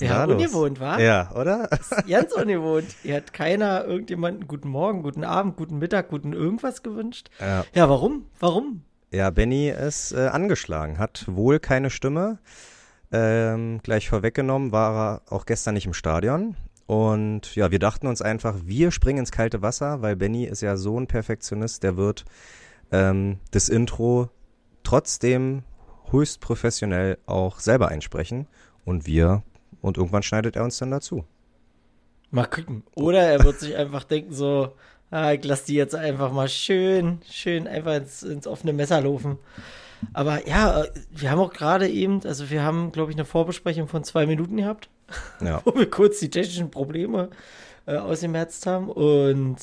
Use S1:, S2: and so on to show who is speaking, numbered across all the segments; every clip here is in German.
S1: Ist
S2: Ja,
S1: da los?
S2: ungewohnt, wa?
S1: Ja, oder?
S2: Ganz ungewohnt. Hier hat keiner irgendjemanden guten Morgen, guten Abend, guten Mittag, guten irgendwas gewünscht.
S1: Ja,
S2: Ja, warum? Warum?
S1: ja Benny ist äh, angeschlagen, hat wohl keine Stimme. Ähm, gleich vorweggenommen war er auch gestern nicht im Stadion. Und ja, wir dachten uns einfach, wir springen ins kalte Wasser, weil Benny ist ja so ein Perfektionist, der wird ähm, das Intro trotzdem höchst professionell auch selber einsprechen. Und wir, und irgendwann schneidet er uns dann dazu.
S2: Mal gucken. Oder er wird sich einfach denken so, ah, ich lass die jetzt einfach mal schön, schön einfach ins, ins offene Messer laufen. Aber ja, äh, wir haben auch gerade eben, also wir haben, glaube ich, eine Vorbesprechung von zwei Minuten gehabt,
S1: Ja.
S2: wo wir kurz die technischen Probleme äh, ausgemerzt haben. Und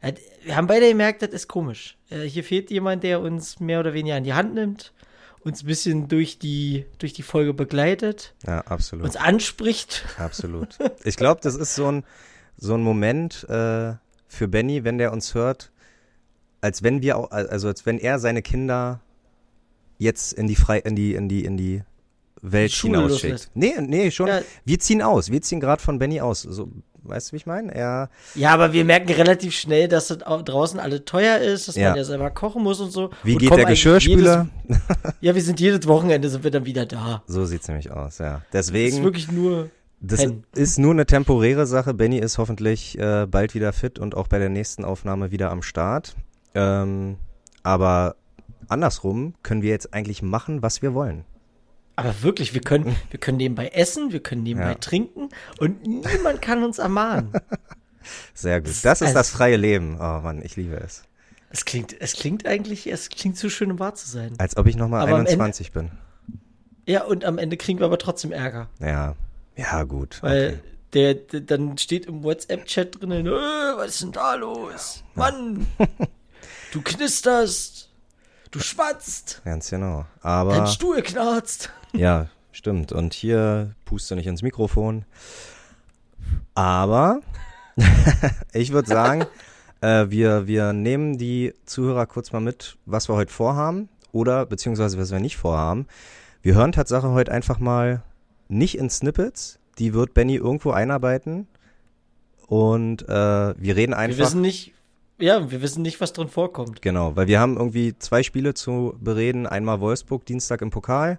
S2: äh, wir haben beide gemerkt, das ist komisch. Äh, hier fehlt jemand, der uns mehr oder weniger an die Hand nimmt, uns ein bisschen durch die, durch die Folge begleitet,
S1: Ja, absolut.
S2: uns anspricht.
S1: Absolut. Ich glaube, das ist so ein, so ein Moment äh, für Benny, wenn der uns hört, als wenn wir auch, also als wenn er seine Kinder jetzt in die frei, in die, in die, in die Welt hinausschickt. Nee, nee, schon.
S2: Ja.
S1: Wir ziehen aus. Wir ziehen gerade von Benny aus. So, weißt du, wie ich meine? Er,
S2: Ja, aber wir merken relativ schnell, dass das au- draußen alle teuer ist, dass
S1: Ja.
S2: man ja selber kochen muss und so.
S1: wie
S2: und
S1: geht der Geschirrspüler?
S2: Jedes, ja, wir sind jedes Wochenende sind wir dann wieder da.
S1: So sieht's nämlich aus, ja.
S2: Das ist
S1: Deswegen,
S2: wirklich nur.
S1: das
S2: pennen.
S1: ist nur eine temporäre Sache. Benny ist hoffentlich äh, bald wieder fit und auch bei der nächsten Aufnahme wieder am Start. Ähm, aber andersrum können wir jetzt eigentlich machen, was wir wollen.
S2: Aber wirklich, wir können, wir können nebenbei essen, wir können nebenbei
S1: Ja.
S2: trinken und niemand kann uns ermahnen.
S1: Sehr gut. Das ist
S2: Also-
S1: das freie Leben. Oh Mann, ich liebe es.
S2: Es klingt, es klingt eigentlich, es klingt zu schön, um wahr zu sein.
S1: Als ob ich nochmal
S2: Aber am
S1: 21 bin.
S2: Ja, und am Ende kriegen wir aber trotzdem Ärger.
S1: Ja. Ja, gut.
S2: Weil
S1: Okay.
S2: der, der, dann steht im WhatsApp-Chat drinnen, äh, was ist denn da los? Mann, du knisterst, du schwatzt,
S1: Ganz genau.
S2: dein
S1: Aber
S2: Stuhl knarzt.
S1: Ja, stimmt. Und hier puste nicht ins Mikrofon. Aber ich würde sagen, äh, wir, wir nehmen die Zuhörer kurz mal mit, was wir heute vorhaben oder beziehungsweise was wir nicht vorhaben. Wir hören Tatsache heute einfach mal nicht in Snippets. Die wird Benny irgendwo einarbeiten. Und äh, wir reden einfach.
S2: Wir wissen nicht, ja, wir wissen nicht, was drin vorkommt.
S1: Genau, weil wir haben irgendwie zwei Spiele zu bereden. Einmal Wolfsburg, Dienstag im Pokal.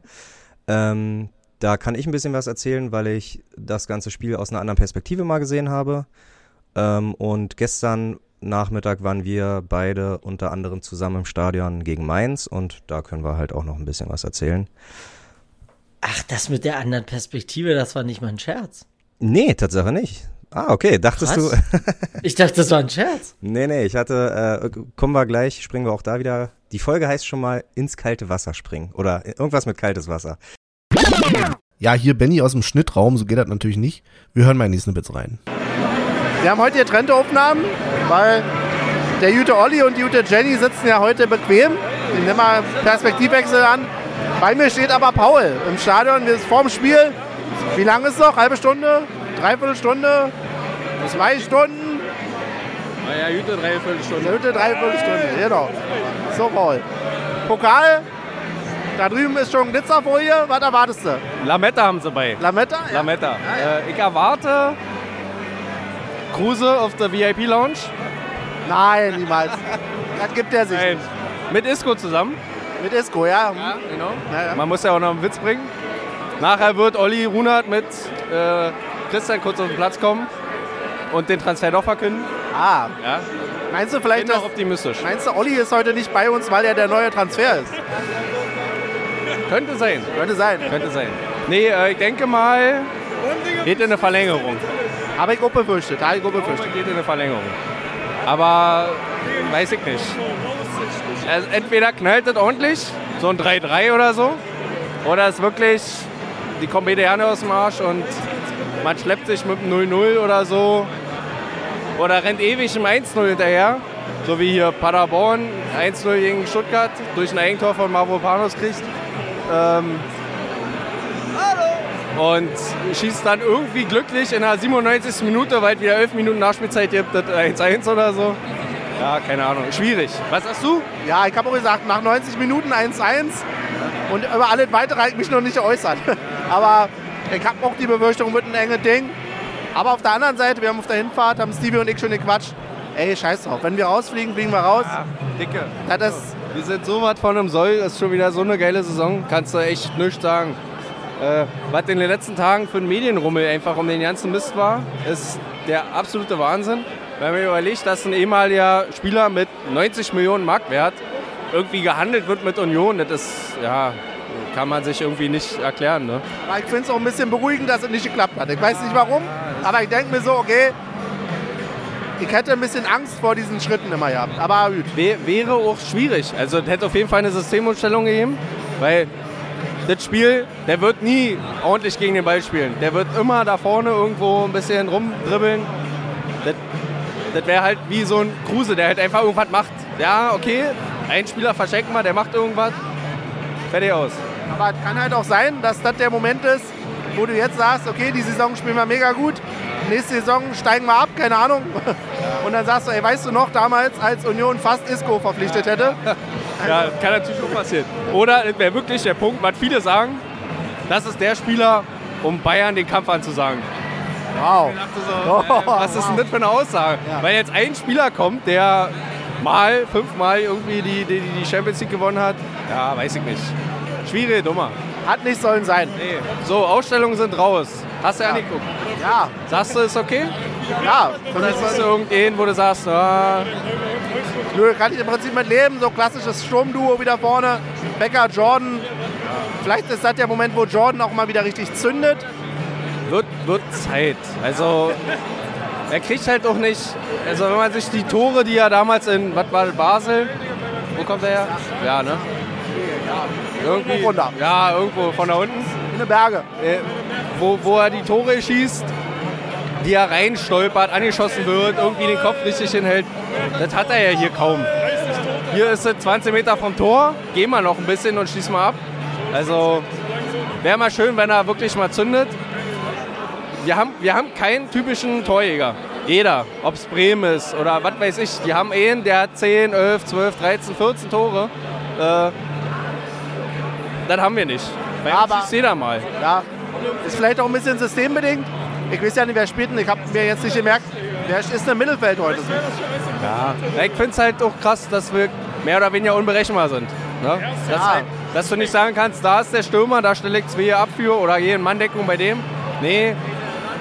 S1: Ähm, da kann ich ein bisschen was erzählen, weil ich das ganze Spiel aus einer anderen Perspektive mal gesehen habe. Ähm, und gestern Nachmittag waren wir beide unter anderem zusammen im Stadion gegen Mainz und da können wir halt auch noch ein bisschen was erzählen.
S2: Ach, das mit der anderen Perspektive, das war nicht mal ein Scherz.
S1: Nee, Tatsache nicht. Ah, okay, dachtest
S2: Was?
S1: du.
S2: Ich dachte, das war ein Scherz.
S1: nee, nee, ich hatte, äh, kommen wir gleich, springen wir auch da wieder. Die Folge heißt schon mal ins kalte Wasser springen oder irgendwas mit kaltes Wasser.
S3: Ja, hier Benny aus dem Schnittraum, so geht das natürlich nicht. Wir hören mal in die Snippets rein.
S4: Wir haben heute getrennte Aufnahmen, weil der gute Olli und die gute Jenny sitzen ja heute bequem. Ich nehme mal Perspektivwechsel an. Bei mir steht aber Paul im Stadion. Wir sind vorm Spiel. Wie lange ist noch? Halbe Stunde? Dreiviertel Stunde? Zwei Stunden?
S5: Naja, gute Dreiviertelstunde.
S4: Eine gute Dreiviertelstunde, genau. So, Paul. Pokal. Da drüben ist schon Glitzerfolie. Was erwartest du?
S5: Lametta haben sie bei.
S4: Lametta? Ja.
S5: Lametta. Äh, ich erwarte Kruse auf der VIP-Lounge.
S4: Nein, niemals. Das gibt er sich
S5: Nein.
S4: nicht.
S5: Mit Isco zusammen.
S4: Mit Isco, ja.
S5: Ja, genau.
S4: Ja, ja.
S5: Man muss ja auch noch einen Witz bringen. Nachher wird Olli Runert mit äh, Christian kurz auf den Platz kommen und den Transfer doch verkünden.
S4: Ah,
S5: Ja,
S4: meinst du
S5: bin
S4: vielleicht, dass,
S5: noch optimistisch.
S4: meinst du, Olli ist heute nicht bei uns, weil er der neue Transfer ist?
S5: Könnte sein.
S4: Könnte sein.
S5: Könnte sein. Nee, äh, ich denke mal, geht in eine Verlängerung.
S4: Habe ich auch befürchtet. Habe ich auch befürchtet.
S5: Geht in eine Verlängerung. Aber weiß ich nicht. Also entweder knallt das ordentlich, so ein 3-3 oder so, oder ist wirklich die Komödiane aus dem Arsch und man schleppt sich mit einem 0-0 oder so. Oder rennt ewig im 1-0 hinterher, so wie hier Paderborn 1-0 gegen Stuttgart durch ein Eigentor von Mavropanos kriegt. Ähm, und schießt dann irgendwie glücklich in der 97. Minute, weil wieder 11 Minuten Nachspielzeit gibt, das 1-1 oder so. Ja, keine Ahnung. Schwierig. Was sagst du?
S4: Ja, ich habe auch gesagt, nach 90 Minuten 1-1 und über alles weitere habe ich mich noch nicht geäußert. Aber ich habe auch die Befürchtung, wird ein enges Ding. Aber auf der anderen Seite, wir haben auf der Hinfahrt, haben Stevie und ich schon gequatscht. Ey, scheiß drauf. Wenn wir rausfliegen, fliegen wir raus.
S5: Dicke.
S4: Das ist,
S5: Wir sind so was von einem Soll, ist schon wieder so eine geile Saison. Kannst du echt nichts sagen. Äh, was in den letzten Tagen für ein Medienrummel einfach um den ganzen Mist war, ist der absolute Wahnsinn. Wenn man überlegt, dass ein ehemaliger Spieler mit 90 Millionen Marktwert irgendwie gehandelt wird mit Union, das ist, ja, kann man sich irgendwie nicht erklären. Ne?
S4: ich finde es auch ein bisschen beruhigend, dass es nicht geklappt hat. Ich weiß nicht warum, aber ich denke mir so, okay, ich hätte ein bisschen Angst vor diesen Schritten immer gehabt. Aber gut.
S5: Wär, wäre auch schwierig. Also es hätte auf jeden Fall eine Systemumstellung gegeben, weil das Spiel, der wird nie ordentlich gegen den Ball spielen. Der wird immer da vorne irgendwo ein bisschen rumdribbeln. Das, das wäre halt wie so ein Kruse, der halt einfach irgendwas macht. Ja, okay, ein Spieler verschenken wir, der macht irgendwas. Fertig aus.
S4: Aber es kann halt auch sein, dass das der Moment ist, wo du jetzt sagst, okay, die Saison spielen wir mega gut. Nächste Saison steigen wir ab, keine Ahnung. Und dann sagst du, ey, weißt du noch, damals, als Union fast Isco verpflichtet hätte?
S5: Ja, kann natürlich auch passieren. Oder es wäre wirklich der Punkt, was viele sagen, das ist der Spieler, um Bayern den Kampf anzusagen.
S4: Wow.
S5: So, äh, was ist denn das für eine Aussage? Weil jetzt ein Spieler kommt, der mal, fünfmal irgendwie die, die, die Champions League gewonnen hat. Ja, weiß ich nicht. Schwierig, dummer.
S4: Hat nicht sollen sein.
S5: Nee. So, Ausstellungen sind raus. Hast du ja, nicht geguckt.
S4: Ja,
S5: Sagst du, ist okay?
S4: ja.
S5: Oder ist es irgendein, wo du sagst, ah,
S4: Nö, kann ich im Prinzip mit leben. So klassisches Sturmduo wieder vorne. Becker, Jordan. Vielleicht ist das der Moment, wo Jordan auch mal wieder richtig zündet.
S5: wird, wird Zeit. Also, er kriegt halt auch nicht, also wenn man sich die Tore, die er damals in, was war Basel, wo kommt er her? Ja, ne? Irgendwie,
S4: runter.
S5: Ja, irgendwo von da unten.
S4: In den Berge.
S5: Äh, wo, wo er die Tore schießt, die er reinstolpert, angeschossen wird, irgendwie den Kopf richtig hinhält. Das hat er ja hier kaum. Hier ist es 20 Meter vom Tor, gehen wir noch ein bisschen und schießen mal ab. Also wäre mal schön, wenn er wirklich mal zündet. Wir haben, wir haben keinen typischen Torjäger. Jeder, ob es Bremen ist oder was weiß ich, die haben einen, der hat 10, 11, 12, 13, 14 Tore. Äh, das haben wir nicht. Bei uns
S4: Aber-
S5: schießt jeder mal.
S4: Ja, ist vielleicht auch ein bisschen systembedingt. Ich weiß ja nicht, wer spielt. denn. Ich habe mir jetzt nicht gemerkt, wer ist im Mittelfeld heute.
S5: Ja, ich finde es halt auch krass, dass wir mehr oder weniger unberechenbar sind. Ne? Dass,
S4: Ja.
S5: halt, dass du nicht sagen kannst, da ist der Stürmer, da stelle ich zwei ab für oder hier in Manndeckung bei dem. Nee,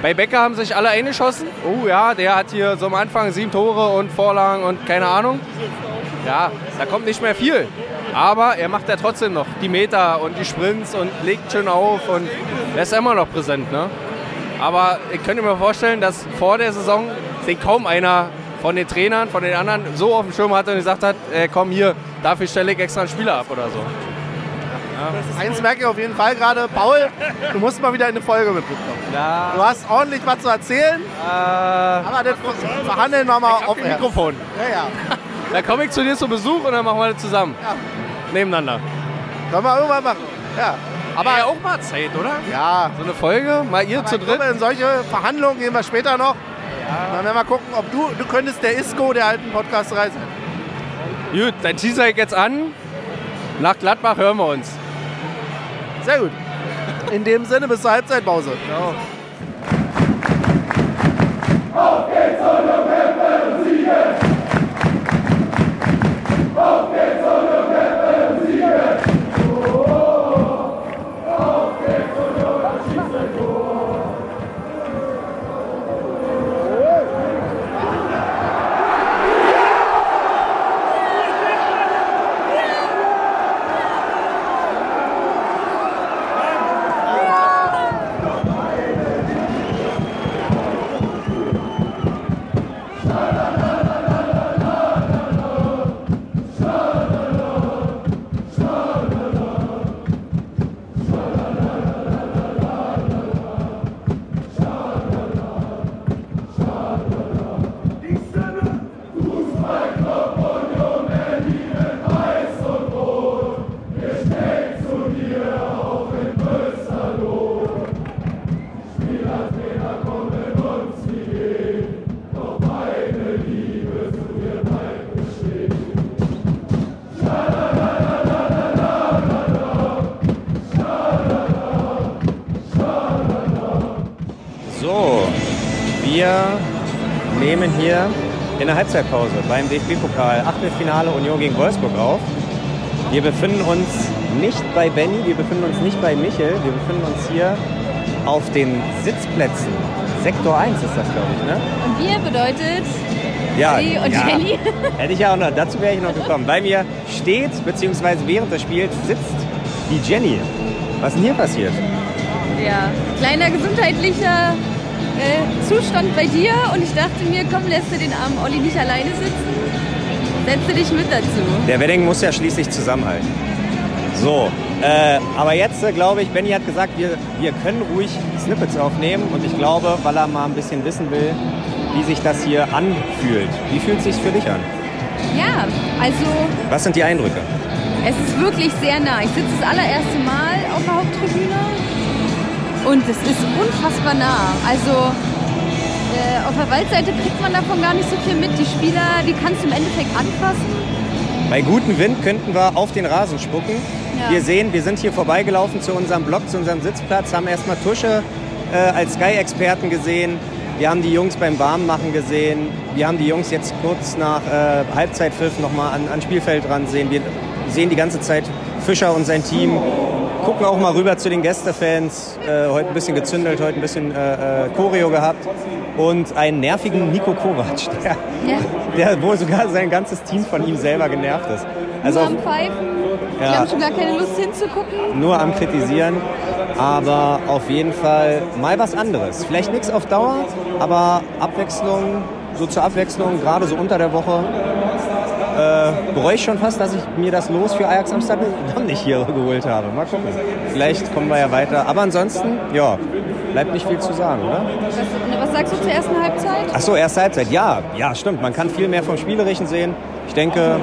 S5: bei Becker haben sich alle eingeschossen. Oh ja, der hat hier so am Anfang sieben Tore und Vorlagen und keine Ahnung. Ja, da kommt nicht mehr viel. Aber er macht ja trotzdem noch die Meter und die Sprints und legt schön auf und er ist immer noch präsent. Ne? Aber ich könnte mir vorstellen, dass vor der Saison den kaum einer von den Trainern, von den anderen so auf dem Schirm hatte und gesagt hat, äh, komm hier, dafür stelle ich extra einen Spieler ab oder so.
S4: Eins merke ich auf jeden Fall gerade. Paul, du musst mal wieder in eine Folge mitbekommen.
S5: Ja,
S4: Du hast ordentlich was zu erzählen,
S5: äh,
S4: aber das verhandeln wir mal
S5: auf
S4: auf
S5: dem Mikrofon.
S4: Ja, ja.
S5: Dann komme ich zu dir zu Besuch und dann machen wir das zusammen.
S4: Ja.
S5: Nebeneinander.
S4: Können wir irgendwann machen. Ja.
S5: Aber ja, auch mal Zeit, oder?
S4: Ja.
S5: So eine Folge, mal ihr Aber
S4: zu
S5: dritt.
S4: In solche Verhandlungen gehen wir später noch. Ja. Dann werden wir gucken, ob du, du könntest der ISCO der alten Podcast-Reise.
S5: Gut, dann teaser ich jetzt an. Nach Gladbach hören wir uns.
S4: Sehr gut. In dem Sinne, bis zur Halbzeitpause.
S6: Genau. Auf geht's, und November und Siegen! Home, hier in der Halbzeitpause beim DFB-Pokal Achtelfinale Union gegen Wolfsburg auf. Wir befinden uns nicht bei Benny, wir befinden uns nicht bei Michel, wir befinden uns hier auf den Sitzplätzen. Sektor 1 ist das, glaube ich, ne?
S7: Und wir bedeutet
S6: Ja,
S7: und
S6: ja.
S7: Jenny.
S6: Hätte ich ja auch noch, dazu wäre ich noch gekommen. Bei mir steht, beziehungsweise während des Spiels sitzt die Jenny. Was ist denn hier passiert?
S7: Ja, kleiner gesundheitlicher äh, Zustand bei dir und ich dachte mir, komm, lässt du den armen Olli nicht alleine sitzen? Setze dich mit dazu.
S6: Der Wedding muss ja schließlich zusammenhalten. So, äh, aber jetzt äh, glaube ich, Benny hat gesagt, wir, wir können ruhig Snippets aufnehmen und ich glaube, weil er mal ein bisschen wissen will, wie sich das hier anfühlt. Wie fühlt es sich für dich an?
S7: Ja, also
S6: Was sind die Eindrücke?
S7: es ist wirklich sehr nah. Ich sitze das allererste Mal auf der Haupttribüne und es ist unfassbar nah. Also äh, auf der Waldseite kriegt man davon gar nicht so viel mit. Die Spieler, die kannst du im Endeffekt anfassen.
S6: Bei gutem Wind könnten wir auf den Rasen spucken.
S7: Ja.
S6: Wir sehen, wir sind hier vorbeigelaufen zu unserem Block, zu unserem Sitzplatz, haben erstmal Tusche äh, als Sky-Experten gesehen. Wir haben die Jungs beim Warmmachen gesehen. Wir haben die Jungs jetzt kurz nach äh, Halbzeitpfiff nochmal an, an Spielfeld dran sehen. Wir sehen die ganze Zeit Fischer und sein Team. Gucken auch mal rüber zu den Gästefans. Äh, heute ein bisschen gezündelt, heute ein bisschen äh, äh, Choreo gehabt. Und einen nervigen Nico Kovac, der,
S7: Ja.
S6: der wohl sogar sein ganzes Team von ihm selber genervt ist. Also
S7: Nur am Pfeifen. Die
S6: Ja.
S7: haben schon gar keine Lust hinzugucken.
S6: nur am Kritisieren, aber auf jeden Fall mal was anderes. Vielleicht nichts auf Dauer, aber Abwechslung, so zur Abwechslung, gerade so unter der Woche. Äh, bereue ich schon fast, dass ich mir das Los für Ajax Amsterdam nicht hier geholt habe. Mal gucken. Vielleicht kommen wir ja weiter. Aber ansonsten, ja, bleibt nicht viel zu sagen, oder?
S7: Was, was sagst du zur ersten Halbzeit?
S6: Ach so, erste Halbzeit. Ja, ja, stimmt. Man kann viel mehr vom Spielerischen sehen. Ich denke,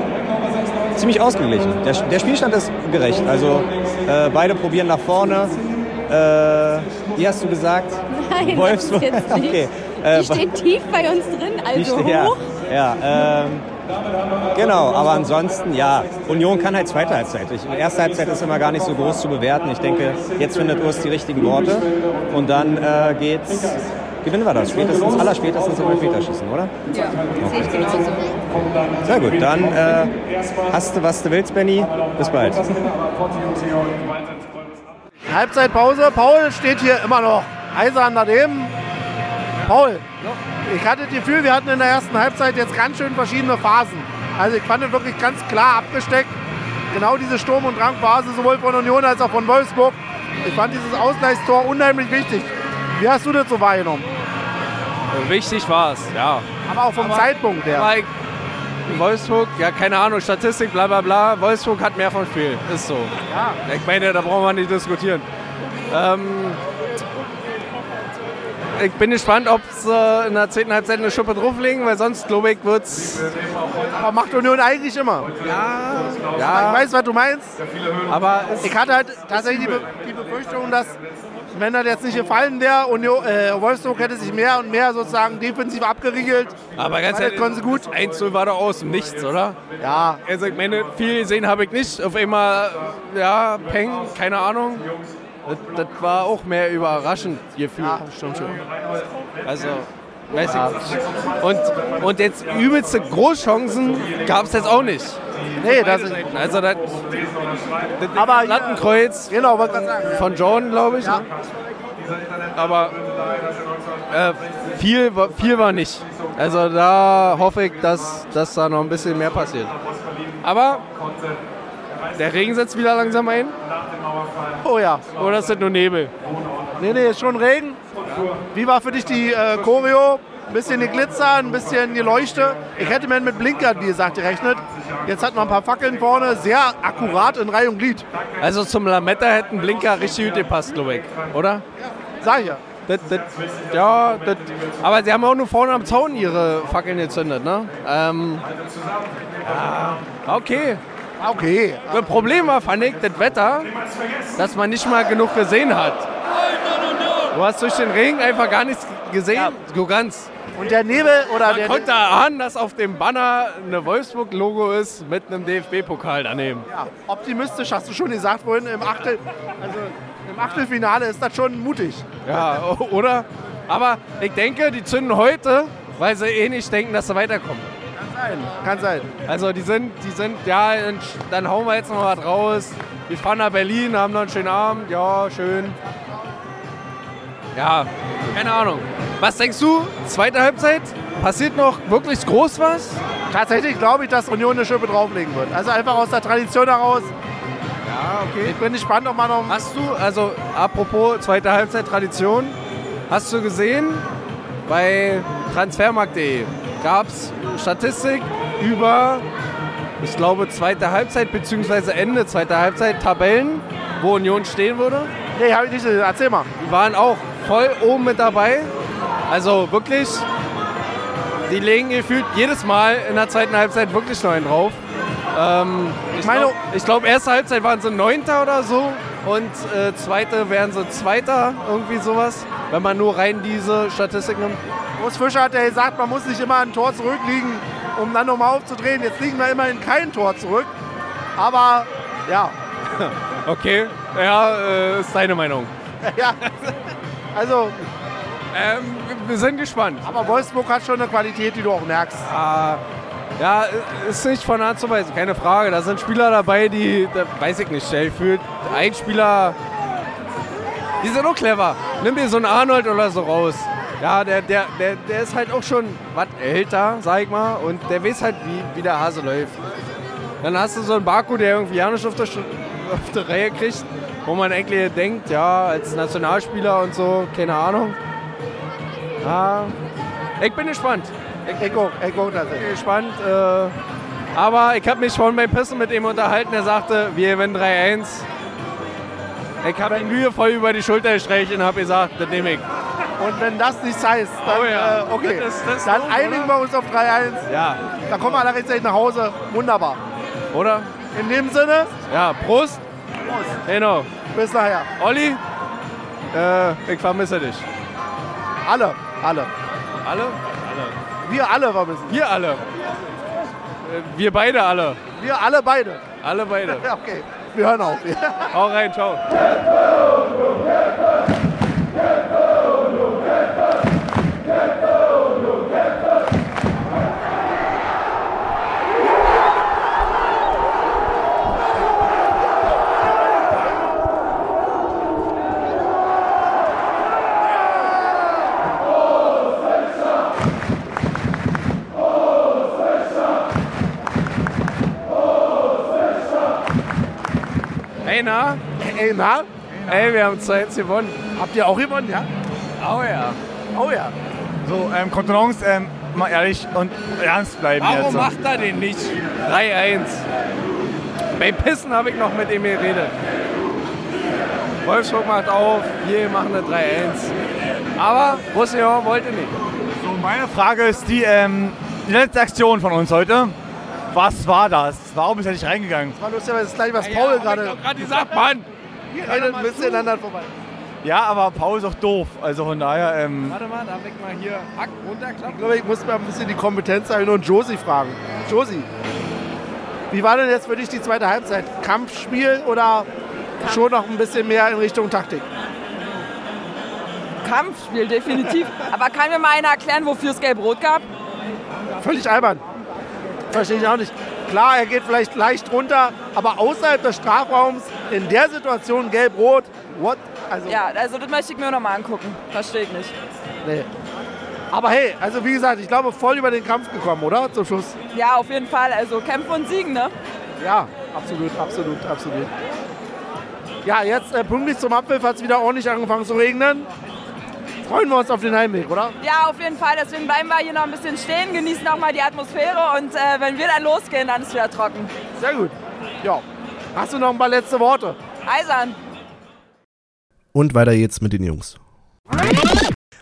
S6: ziemlich ausgeglichen. Der, der Spielstand ist gerecht. Also äh, beide probieren nach vorne. Äh, wie hast du gesagt?
S7: Nein, das
S6: Wolfsburg.
S7: ist jetzt nicht.
S6: Okay. Äh,
S7: Die stehen tief bei uns drin, also
S6: ste- ja,
S7: hoch.
S6: ja, ähm, genau, aber ansonsten, ja, Union kann halt zweite Halbzeit. Ich, erste Halbzeit ist immer gar nicht so groß zu bewerten. Ich denke, jetzt findet Urs die richtigen Worte und dann äh, geht's, gewinnen wir das, spätestens, aller spätestens im Elfmeterschießen, oder?
S7: Ja, sehe ich genauso.
S6: Sehr gut, dann äh, hast du, was du willst, Benny. Bis bald.
S4: Halbzeitpause. Paul steht hier immer noch eisern daneben. Paul, ich hatte das Gefühl, wir hatten in der ersten Halbzeit jetzt ganz schön verschiedene Phasen. Also ich fand es wirklich ganz klar abgesteckt. Genau diese Sturm- und Drangphase, sowohl von Union als auch von Wolfsburg. Ich fand dieses Ausgleichstor unheimlich wichtig. Wie hast du das so wahrgenommen?
S5: Wichtig war es, ja.
S4: Aber auch vom Zeitpunkt her.
S5: Aber Wolfsburg, ja, keine Ahnung, Statistik, bla bla bla. Wolfsburg hat mehr vom Spiel. Ist so.
S4: Ja.
S5: Ich meine, da brauchen wir nicht diskutieren. Ähm, ich bin gespannt, ob sie äh, in der zehnten Halbzeit eine Schuppe drauflegen, weil sonst, glaube ich, wird es.
S4: Aber macht Union eigentlich immer.
S5: Ja,
S4: Ich
S5: ja,
S4: weiß, was du meinst.
S5: aber
S4: Ich hatte halt tatsächlich die, Be die Befürchtung, dass wenn das jetzt nicht gefallen wäre, Union, äh, Wolfsburg hätte sich mehr und mehr sozusagen defensiv abgeriegelt.
S5: aber ganz ehrlich,
S4: konnten sie gut.
S5: 1-0 war doch aus dem Nichts, oder?
S4: Ja,
S5: Also ich meine, viel gesehen habe ich nicht. Auf einmal, ja, Peng, keine Ahnung. Das, das war auch mehr überraschend gefühlt.
S4: ja, stimmt schon.
S5: Also, weiß ich nicht. Und, und jetzt übelste Großchancen gab es jetzt auch nicht.
S4: Nee, das ist.
S5: Also das, das
S4: Aber
S5: Lattenkreuz
S4: Genau, wollte gerade sagen.
S5: von Jordan, glaube ich.
S4: Ja.
S5: Ne? Aber äh, viel, war- viel war nicht. Also da hoffe ich, dass, dass da noch ein bisschen mehr passiert. Aber der Regen setzt wieder langsam ein.
S4: Oh ja.
S5: Oder ist das nur Nebel?
S4: Nee, nee, ist schon Regen. Wie war für dich die äh, Choreo? Ein bisschen die Glitzer, ein bisschen die Leuchte. Ich hätte mir mit Blinkern, wie gesagt, gerechnet. Jetzt hat man ein paar Fackeln vorne, sehr akkurat in Reihe und Glied.
S5: Also zum Lametta hätten Blinker richtig gut gepasst, glaube ich. Oder?
S4: Sag ich ja.
S5: Das, das, ja, das, aber sie haben auch nur vorne am Zaun ihre Fackeln gezündet, ne? Ähm, ja, okay.
S4: Okay.
S5: Das Problem war, fand ich, das Wetter, dass man nicht mal genug gesehen hat. Du hast durch den Regen einfach gar nichts gesehen, so ganz.
S4: Und der Nebel oder
S5: Man
S4: der.
S5: konnte ahnen, dass auf dem Banner eine Wolfsburg-Logo ist mit einem DFB-Pokal daneben.
S4: Ja, optimistisch hast du schon gesagt vorhin im Achtel. Also im Achtelfinale ist das schon mutig.
S5: Ja, oder? Aber ich denke, die zünden heute, weil sie eh nicht denken, dass sie weiterkommen.
S4: Kann sein. Kann sein.
S5: Also die sind, die sind, ja, dann hauen wir jetzt noch was raus. Wir fahren nach Berlin, haben noch einen schönen Abend, ja, schön. Ja, keine Ahnung. Was denkst du? Zweite Halbzeit? Passiert noch wirklich groß was?
S4: Tatsächlich glaube ich, dass Union eine Schippe drauflegen wird. Also einfach aus der Tradition heraus.
S5: Ja, okay.
S4: Ich bin gespannt, ob man noch.
S5: Hast du, also apropos zweite Halbzeit Tradition, hast du gesehen, bei transfermarkt.de gab es Statistik über, ich glaube, zweite Halbzeit bzw. Ende zweiter Halbzeit Tabellen, wo Union stehen würde.
S4: Nee, habe ich nicht gesehen. Erzähl mal.
S5: Die waren auch voll oben mit dabei. Also wirklich, die legen gefühlt jedes Mal in der zweiten Halbzeit wirklich neun drauf. Ähm, ich
S4: meine-
S5: glaube, glaub, erste Halbzeit waren sie Neunter oder so und äh, zweite wären sie Zweiter, irgendwie sowas. Wenn man nur rein diese Statistik nimmt.
S4: Urs Fischer hat ja gesagt, man muss nicht immer ein Tor zurückliegen, um dann nochmal aufzudrehen. Jetzt liegen wir immerhin kein Tor zurück. Aber ja,
S5: Okay, ja, äh, ist deine Meinung.
S4: ja. Also,
S5: Ähm, wir sind gespannt.
S4: aber Wolfsburg hat schon eine Qualität, die du auch merkst.
S5: Ah, ja, ist nicht von Hand zu weisen, keine Frage. Da sind Spieler dabei, die, da weiß ich nicht, stell für ein Spieler, die sind auch clever. Nimm dir so einen Arnold oder so raus. Ja, der, der, der, der ist halt auch schon was älter, sag ich mal, und der weiß halt, wie, wie der Hase läuft. Dann hast du so einen Baku, der irgendwie ja nicht auf der, auf der Reihe kriegt, wo man eigentlich denkt, ja, als Nationalspieler und so, keine Ahnung. Ja, ich bin gespannt.
S4: Ich auch, ich auch tatsächlich.
S5: gespannt. Äh, aber ich habe mich schon beim Pissen mit ihm unterhalten. Er sagte, wir gewinnen 3-1. Ich habe ihn Mühe voll über die Schulter gestreicht und habe gesagt, das nehme ich.
S4: Und wenn das nichts heißt, dann,
S5: Oh ja.
S4: äh, okay.
S5: Das das
S4: dann
S5: doof,
S4: einigen
S5: oder?
S4: wir uns auf 3-1.
S5: Ja,
S4: Dann kommen wir alle rechtzeitig nach Hause. Wunderbar.
S5: oder?
S4: In dem Sinne,
S5: Ja, Prost. Genau.
S4: bis nachher.
S5: Olli, äh, ich vermisse dich.
S4: Alle, alle.
S5: Alle?
S4: Wir alle vermissen.
S5: Wir alle. Äh, wir beide alle.
S4: Wir alle beide.
S5: Alle beide.
S4: Ja, okay. Wir hören auf.
S5: Hau rein, ciao. na?
S4: Ey, na?
S5: Ey, wir haben 2-1 gewonnen.
S4: Habt ihr auch gewonnen, ja?
S5: Oh ja.
S4: Oh ja.
S8: So, ähm, Kontenance, ähm, mal ehrlich und ernst bleiben
S5: Warum
S8: jetzt.
S5: macht er den nicht? 3-1. Beim Pissen habe ich noch mit ihm geredet. Wolfsburg macht auf, wir machen eine 3-1. Aber Roussillon wollte nicht.
S8: So, meine Frage ist die, ähm, die letzte Aktion von uns heute. Was war das? Warum ist er nicht reingegangen?
S4: War lustigerweise das gleiche, was Paul gerade.
S5: gerade gesagt, Mann.
S4: Ihr redet ein bisschen aneinander vorbei.
S8: Ja, aber Paul ist auch doof. Also von daher, ähm,
S5: Warte mal, darf ich mal hier Hack
S4: Ich
S5: runterklappen?
S4: glaube, ich muss mal ein bisschen die Kompetenz erhöhen und Josi fragen. Josi, wie war denn jetzt für dich die zweite Halbzeit? Kampfspiel oder schon noch ein bisschen mehr in Richtung Taktik?
S9: Kampfspiel, definitiv. Aber kann mir mal einer erklären, wofür es Gelb-Rot gab?
S4: Völlig albern. Verstehe ich auch nicht. Klar, er geht vielleicht leicht runter, aber außerhalb des Strafraums in der Situation gelb-rot, what? Also,
S9: Ja, also das möchte ich mir noch mal angucken. Verstehe ich nicht.
S4: nee. Aber hey, also wie gesagt, ich glaube voll über den Kampf gekommen, oder? Zum Schluss.
S9: Ja, auf jeden Fall. Also kämpfen und siegen, ne?
S4: Ja, absolut, absolut, absolut. Ja, jetzt äh, pünktlich zum Abpfiff hat es wieder ordentlich angefangen zu regnen. Freuen wir uns auf den Heimweg, oder?
S9: Ja, auf jeden Fall. Deswegen bleiben wir hier noch ein bisschen stehen, genießen auch mal die Atmosphäre und äh, wenn wir dann losgehen, dann ist wieder trocken.
S4: Sehr gut. Ja. Hast du noch ein paar letzte Worte?
S9: Eisern.
S3: Und weiter jetzt mit den Jungs.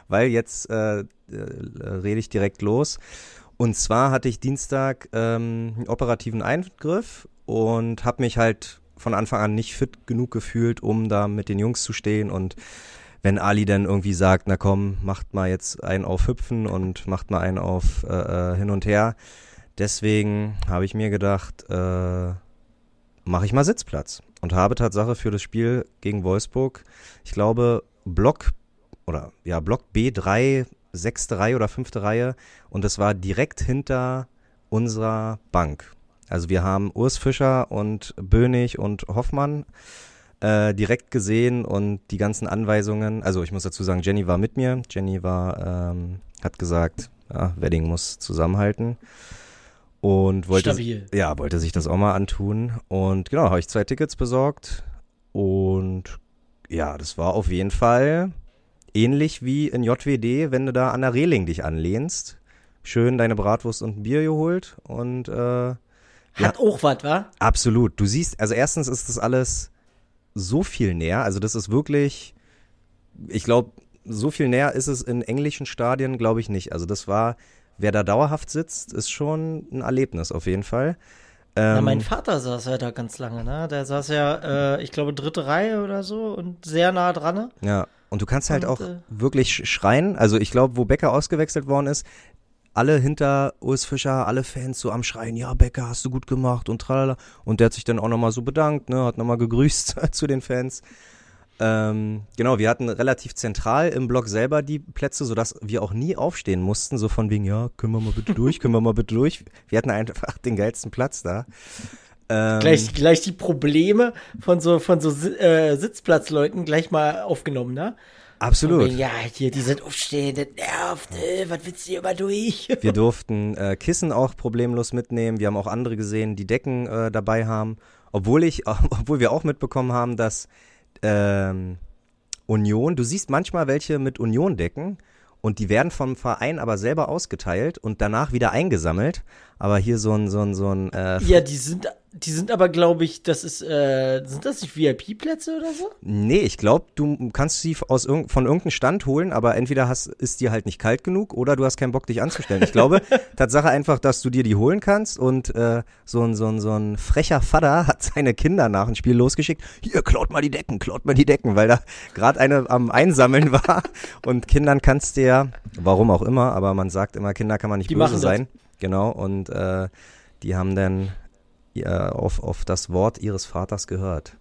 S1: weil jetzt äh, äh, rede ich direkt los. Und zwar hatte ich Dienstag ähm, einen operativen Eingriff und habe mich halt von Anfang an nicht fit genug gefühlt, um da mit den Jungs zu stehen. Und wenn Ali dann irgendwie sagt, na komm, macht mal jetzt einen auf Hüpfen und macht mal einen auf äh, äh, hin und her. Deswegen habe ich mir gedacht, äh, mache ich mal Sitzplatz und habe Tatsache für das Spiel gegen Wolfsburg, ich glaube, Block oder ja, Block B3, sechste Reihe oder fünfte Reihe und das war direkt hinter unserer Bank. Also wir haben Urs Fischer und Bönig und Hoffmann äh, direkt gesehen und die ganzen Anweisungen. Also ich muss dazu sagen, Jenny war mit mir. Jenny war, ähm, hat gesagt, ja, Wedding muss zusammenhalten und wollte,
S2: Stabil.
S1: ja, wollte sich das auch mal antun. Und genau, habe ich zwei Tickets besorgt und ja, das war auf jeden Fall ähnlich wie in JWD, wenn du da an der Reling dich anlehnst. Schön deine Bratwurst und ein Bier geholt und äh,
S2: Hat auch was, wa?
S1: Absolut. Du siehst, also erstens ist das alles so viel näher. Also das ist wirklich, ich glaube, so viel näher ist es in englischen Stadien, glaube ich nicht. Also das war, wer da dauerhaft sitzt, ist schon ein Erlebnis auf jeden Fall.
S2: Na,
S1: Ähm,
S2: mein Vater saß ja da ganz lange, ne? Der saß ja, äh, ich glaube, dritte Reihe oder so und sehr nah dran. Ne?
S1: Ja, und du kannst halt
S2: Und,
S1: auch
S2: äh,
S1: wirklich sch- schreien. Also ich glaube, wo Becker ausgewechselt worden ist, alle hinter Urs Fischer, alle Fans so am Schreien, ja, Becker, hast du gut gemacht und tralala. Und der hat sich dann auch nochmal so bedankt, ne, hat nochmal gegrüßt zu den Fans. Ähm, genau, wir hatten relativ zentral im Block selber die Plätze, sodass wir auch nie aufstehen mussten, so von wegen, ja, können wir mal bitte durch, können wir mal bitte durch. Wir hatten einfach den geilsten Platz da. Ähm,
S2: Gleich, gleich die Probleme von so, von so äh, Sitzplatzleuten gleich mal aufgenommen, ne?
S1: Absolut.
S2: Wegen, Ja, hier, die sind aufstehen, das nervt, äh, was willst du hier immer durch?
S1: Wir durften äh, Kissen auch problemlos mitnehmen. Wir haben auch andere gesehen, die Decken äh, dabei haben. Obwohl ich, obwohl wir auch mitbekommen haben, dass ähm, Union, du siehst manchmal welche mit Union-Decken und die werden vom Verein aber selber ausgeteilt und danach wieder eingesammelt. Aber hier so ein, so ein, so ein äh,
S2: Ja, die sind, die sind aber, glaube ich, das ist, äh, sind das nicht VIP-Plätze oder so?
S1: Nee, ich glaube, du kannst sie aus irg von irgendeinem Stand holen, aber entweder hast, ist dir halt nicht kalt genug oder du hast keinen Bock, dich anzustellen. Ich glaube, Tatsache einfach, dass du dir die holen kannst und äh, so, ein, so, ein, so ein frecher Vater hat seine Kinder nach dem Spiel losgeschickt. Hier, klaut mal die Decken, klaut mal die Decken, weil da gerade eine am Einsammeln war. Und Kindern kannst du ja, warum auch immer, aber man sagt immer, Kinder kann man nicht
S2: Die
S1: böse
S2: machen das.
S1: sein. Genau, und äh, die haben dann auf, auf das Wort ihres Vaters gehört.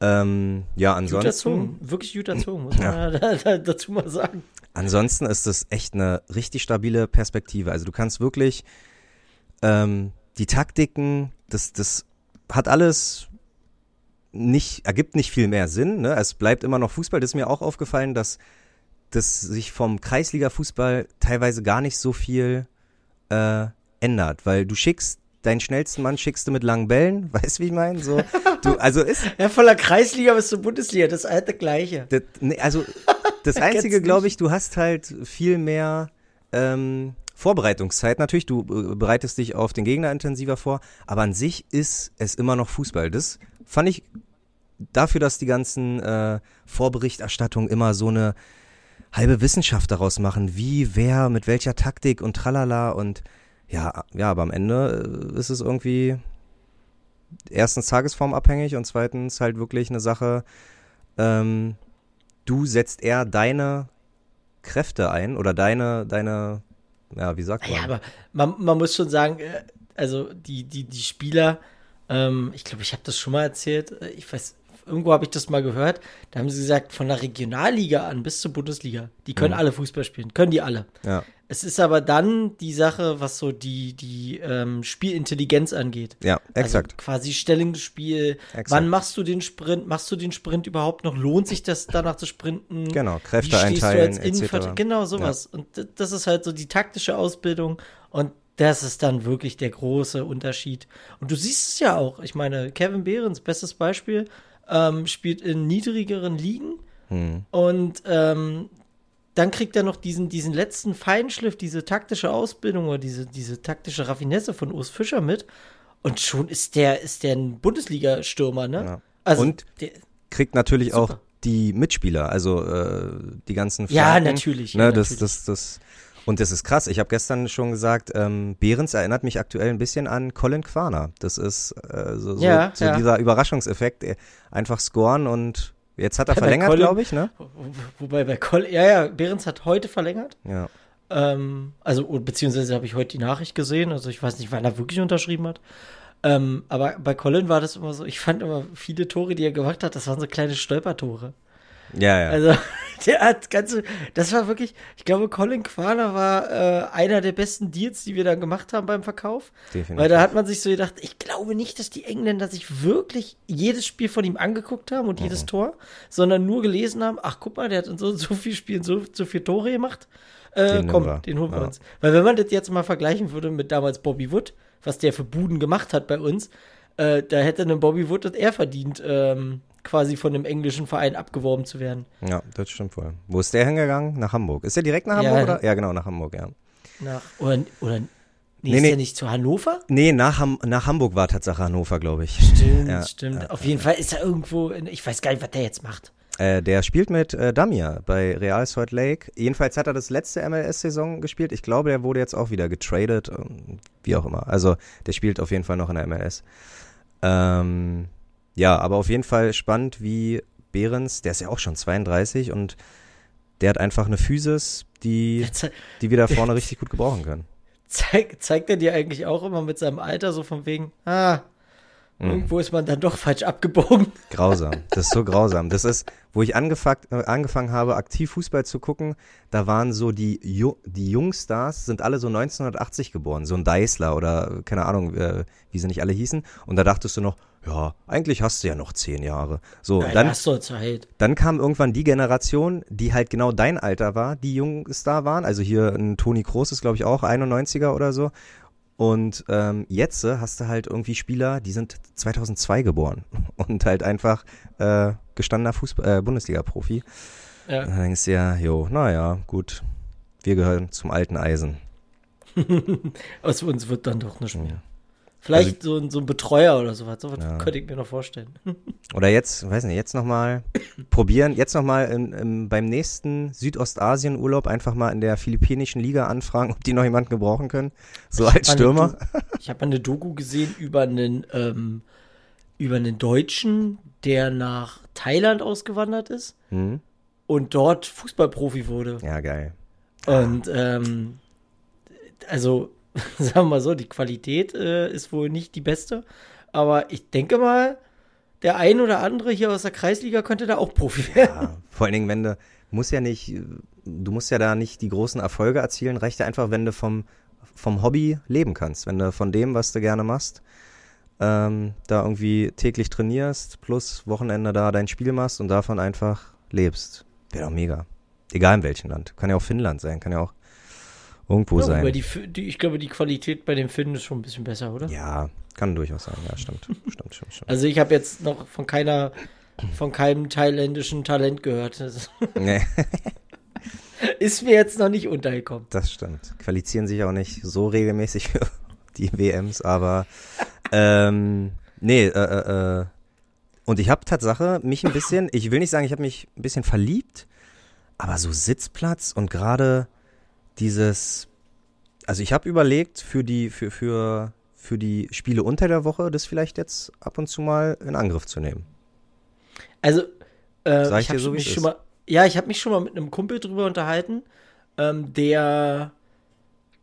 S1: Ähm, ja, ansonsten,
S2: erzogen, wirklich gut erzogen, muss man ja. da, da, dazu mal sagen.
S1: ansonsten ist es echt eine richtig stabile Perspektive. Also du kannst wirklich ähm, die Taktiken, das, das hat alles nicht, ergibt nicht viel mehr Sinn. Ne? Es bleibt immer noch Fußball. Das ist mir auch aufgefallen, dass das sich vom Kreisliga-Fußball teilweise gar nicht so viel äh, ändert, weil du schickst deinen schnellsten Mann schickst du mit langen Bällen, weißt wie ich meine? So, du, also ist
S2: Ja, von der Kreisliga bis zur Bundesliga, das alte Gleiche.
S1: Das, nee, also das Einzige, glaube ich, du hast halt viel mehr ähm, Vorbereitungszeit. Natürlich, du äh, bereitest dich auf den Gegner intensiver vor, aber an sich ist es immer noch Fußball. Das fand ich dafür, dass die ganzen äh, Vorberichterstattungen immer so eine halbe Wissenschaft daraus machen, wie, wer, mit welcher Taktik und tralala und ja, ja, aber am Ende äh, ist es irgendwie erstens tagesformabhängig und zweitens halt wirklich eine Sache, ähm, du setzt eher deine Kräfte ein oder deine, deine, ja, wie sagt man?
S2: Ja, aber man, man muss schon sagen, äh, also die, die, die Spieler, ähm, ich glaube, ich habe das schon mal erzählt, äh, ich weiß, irgendwo habe ich das mal gehört, da haben sie gesagt, von der Regionalliga an bis zur Bundesliga, die können
S1: Mhm.
S2: alle Fußball spielen, können die alle.
S1: ja,
S2: Es ist aber dann die Sache, was so die, die ähm, Spielintelligenz angeht.
S1: ja, exakt.
S2: Also quasi Stellungsspiel.
S1: Exakt.
S2: Wann machst du den Sprint? Machst du den Sprint überhaupt noch? Lohnt sich das danach zu sprinten?
S1: Genau, Kräfte
S2: Wie stehst
S1: einteilen, etc.
S2: Genau, sowas. Und d- das ist halt so die taktische Ausbildung. Und das ist dann wirklich der große Unterschied. Und du siehst es ja auch. Ich meine, Kevin Behrens, bestes Beispiel, ähm, spielt in niedrigeren Ligen.
S1: Hm.
S2: Und ähm, dann kriegt er noch diesen, diesen letzten Feinschliff, diese taktische Ausbildung oder diese, diese taktische Raffinesse von Urs Fischer mit. Und schon ist der, ist der ein Bundesliga-Stürmer, ne?
S1: Ja.
S2: Also,
S1: Und
S2: der,
S1: Kriegt natürlich
S2: Super.
S1: auch die Mitspieler, also äh, die ganzen
S2: Ja,
S1: Flanken,
S2: natürlich,
S1: Ne,
S2: ja,
S1: das,
S2: natürlich.
S1: das, das, und das ist krass. Ich habe gestern schon gesagt, ähm, Behrens erinnert mich aktuell ein bisschen an Colin Quaner. Das ist äh, so, so,
S2: Ja,
S1: so
S2: ja.
S1: dieser Überraschungseffekt. Einfach scoren und jetzt hat er
S2: bei
S1: verlängert,
S2: Colin-
S1: glaube ich, ne?
S2: wo- wobei bei Col ja, ja, Behrens hat heute verlängert.
S1: Ja.
S2: Ähm, also, beziehungsweise habe ich heute die Nachricht gesehen. Also, ich weiß nicht, wann er wirklich unterschrieben hat. Ähm, aber bei Colin war das immer so, ich fand immer viele Tore, die er gemacht hat, das waren so kleine Stolpertore.
S1: Ja, ja.
S2: Also, Der hat ganze, das war wirklich, ich glaube, Colin Quaner war äh, einer der besten Deals, die wir dann gemacht haben beim Verkauf.
S1: Definitiv.
S2: Weil da hat man sich so gedacht, ich glaube nicht, dass die Engländer sich wirklich jedes Spiel von ihm angeguckt haben und
S1: Mhm.
S2: jedes Tor, sondern nur gelesen haben, ach guck mal, der hat in so, so viel Spielen so, so viele Tore gemacht. Äh,
S1: Den
S2: komm,
S1: wir.
S2: den holen wir
S1: Ja.
S2: uns. Weil wenn man das jetzt mal vergleichen würde mit damals Bobby Wood, was der für Buden gemacht hat bei uns, äh, da hätte ein Bobby Wood das eher verdient, ähm, quasi von einem englischen Verein abgeworben zu werden.
S1: Ja, das stimmt wohl. Wo ist der hingegangen? Nach Hamburg. Ist der direkt nach
S2: Ja.
S1: Hamburg oder? Ja, genau, nach Hamburg, ja.
S2: Nach, oder, oder nee,
S1: Nee,
S2: ist
S1: nee.
S2: der nicht zu Hannover?
S1: Nee, nach, Ham nach Hamburg war Tatsache Hannover, glaube ich.
S2: Stimmt,
S1: Ja,
S2: stimmt. Auf jeden Fall ist er irgendwo, in, ich weiß gar nicht, was der jetzt macht.
S1: Äh, der spielt mit äh, Damir bei Real Salt Lake. Jedenfalls hat er das letzte MLS-Saison gespielt. Ich glaube, der wurde jetzt auch wieder getradet, ähm, wie auch immer. Also der spielt auf jeden Fall noch in der MLS. Ähm, ja, aber auf jeden Fall spannend, wie Behrens, der ist ja auch schon 32 und der hat einfach eine Physis, die, die wir da vorne richtig gut gebrauchen können.
S2: zeig, zeigt er dir eigentlich auch immer mit seinem Alter so von wegen, ah,
S1: Mhm.
S2: irgendwo ist man dann doch falsch abgebogen.
S1: Grausam. Das ist so grausam. Das ist, wo ich angefangen, äh, angefangen habe, aktiv Fußball zu gucken, da waren so die, Ju die Jungstars, sind alle so 1980 geboren. So ein Deißler oder keine Ahnung, äh, wie sie nicht alle hießen. Und da dachtest du noch, ja, eigentlich hast du ja noch zehn Jahre. So,
S2: Ja,
S1: dann,
S2: hast du Zeit.
S1: dann kam irgendwann die Generation, die halt genau dein Alter war, die Jungstar waren. Also hier ein Toni Kroos ist, glaube ich, auch 91er oder so. Und ähm, jetzt äh, hast du halt irgendwie Spieler, die sind 2002 geboren und halt einfach äh, gestandener Fußball, äh, Bundesliga-Profi.
S2: Ja.
S1: Dann denkst du ja, jo, naja, gut, wir gehören zum alten Eisen.
S2: Aus uns wird dann doch nicht mehr.
S1: Ja.
S2: Vielleicht so, ein- so ein Betreuer oder sowas. Sowas
S1: Ja.
S2: könnte ich mir noch vorstellen.
S1: Oder jetzt, weiß nicht, jetzt nochmal probieren, jetzt nochmal beim nächsten Südostasien-Urlaub einfach mal in der philippinischen Liga anfragen, ob die noch jemanden gebrauchen können. So als
S2: Eine
S1: Stürmer.
S2: Do- Ich habe eine Doku gesehen über einen, ähm, über einen Deutschen, der nach Thailand ausgewandert ist
S1: Hm?
S2: und dort Fußballprofi wurde.
S1: Ja, geil.
S2: Und ähm, also, sagen wir mal so, die Qualität äh, ist wohl nicht die beste. Aber ich denke mal, der ein oder andere hier aus der Kreisliga könnte da auch Profi werden.
S1: Ja, vor allen Dingen, wenn du, muss ja nicht, du musst ja da nicht die großen Erfolge erzielen, reicht ja einfach, wenn du vom, vom Hobby leben kannst. Wenn du von dem, was du gerne machst, ähm, da irgendwie täglich trainierst, plus Wochenende da dein Spiel machst und davon einfach lebst. Wäre doch mega. Egal in welchem Land. Kann ja auch Finnland sein, kann ja auch irgendwo
S2: Ja,
S1: sein.
S2: die, die, ich glaube, die Qualität bei den Finnen ist schon ein bisschen besser, oder?
S1: Ja, kann durchaus sein. Ja, stimmt. stimmt, stimmt, stimmt.
S2: Also ich habe jetzt noch von keiner, von keinem thailändischen Talent gehört.
S1: Nee,
S2: ist mir jetzt noch nicht untergekommen.
S1: das stimmt. Qualifizieren sich auch nicht so regelmäßig für die WMs, aber ähm, nee, äh, äh, äh, und ich habe Tatsache mich ein bisschen, ich will nicht sagen, ich habe mich ein bisschen verliebt, aber so Sitzplatz und gerade dieses, also ich habe überlegt, für die, für, für, für die Spiele unter der Woche das vielleicht jetzt ab und zu mal in Angriff zu nehmen.
S2: Also, äh,
S1: Sag ich
S2: ich habe
S1: so,
S2: mich schon
S1: ist.
S2: mal, ja, ich habe mich schon mal mit einem Kumpel drüber unterhalten, ähm, der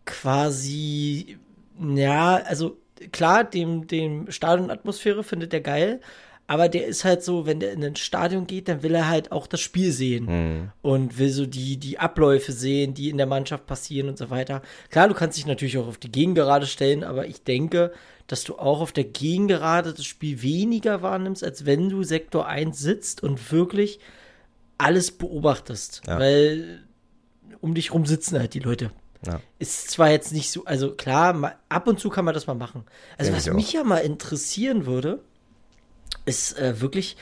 S2: quasi, ja, also klar, dem, dem Stadionatmosphäre findet er geil, aber der ist halt so, wenn der in ein Stadion geht, dann will er halt auch das Spiel sehen
S1: Hm.
S2: und will so die, die Abläufe sehen, die in der Mannschaft passieren und so weiter. Klar, du kannst dich natürlich auch auf die Gegengerade stellen, aber ich denke, dass du auch auf der Gegengerade das Spiel weniger wahrnimmst, als wenn du Sektor 1 sitzt und wirklich alles beobachtest.
S1: Ja.
S2: Weil um dich rum sitzen halt die Leute.
S1: Ja.
S2: Ist zwar jetzt nicht so, also klar, ab und zu kann man das mal machen. Also
S1: Denke
S2: was
S1: auch.
S2: mich ja mal interessieren würde, ist äh, wirklich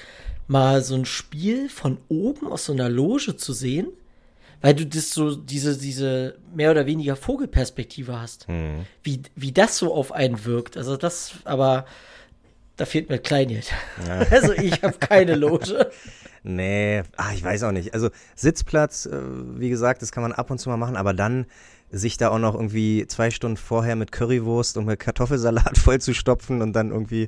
S2: mal so ein Spiel von oben aus so einer Loge zu sehen, weil du das so, diese, diese mehr oder weniger Vogelperspektive hast.
S1: Hm.
S2: Wie, wie das so auf einen wirkt. Also das, aber da fehlt mir Kleingeld.
S1: Ja.
S2: Also ich habe keine Loge.
S1: Nee, ah, ich weiß auch nicht. Also Sitzplatz, äh, wie gesagt, das kann man ab und zu mal machen, aber dann sich da auch noch irgendwie zwei Stunden vorher mit Currywurst und mit Kartoffelsalat voll zu stopfen und dann irgendwie,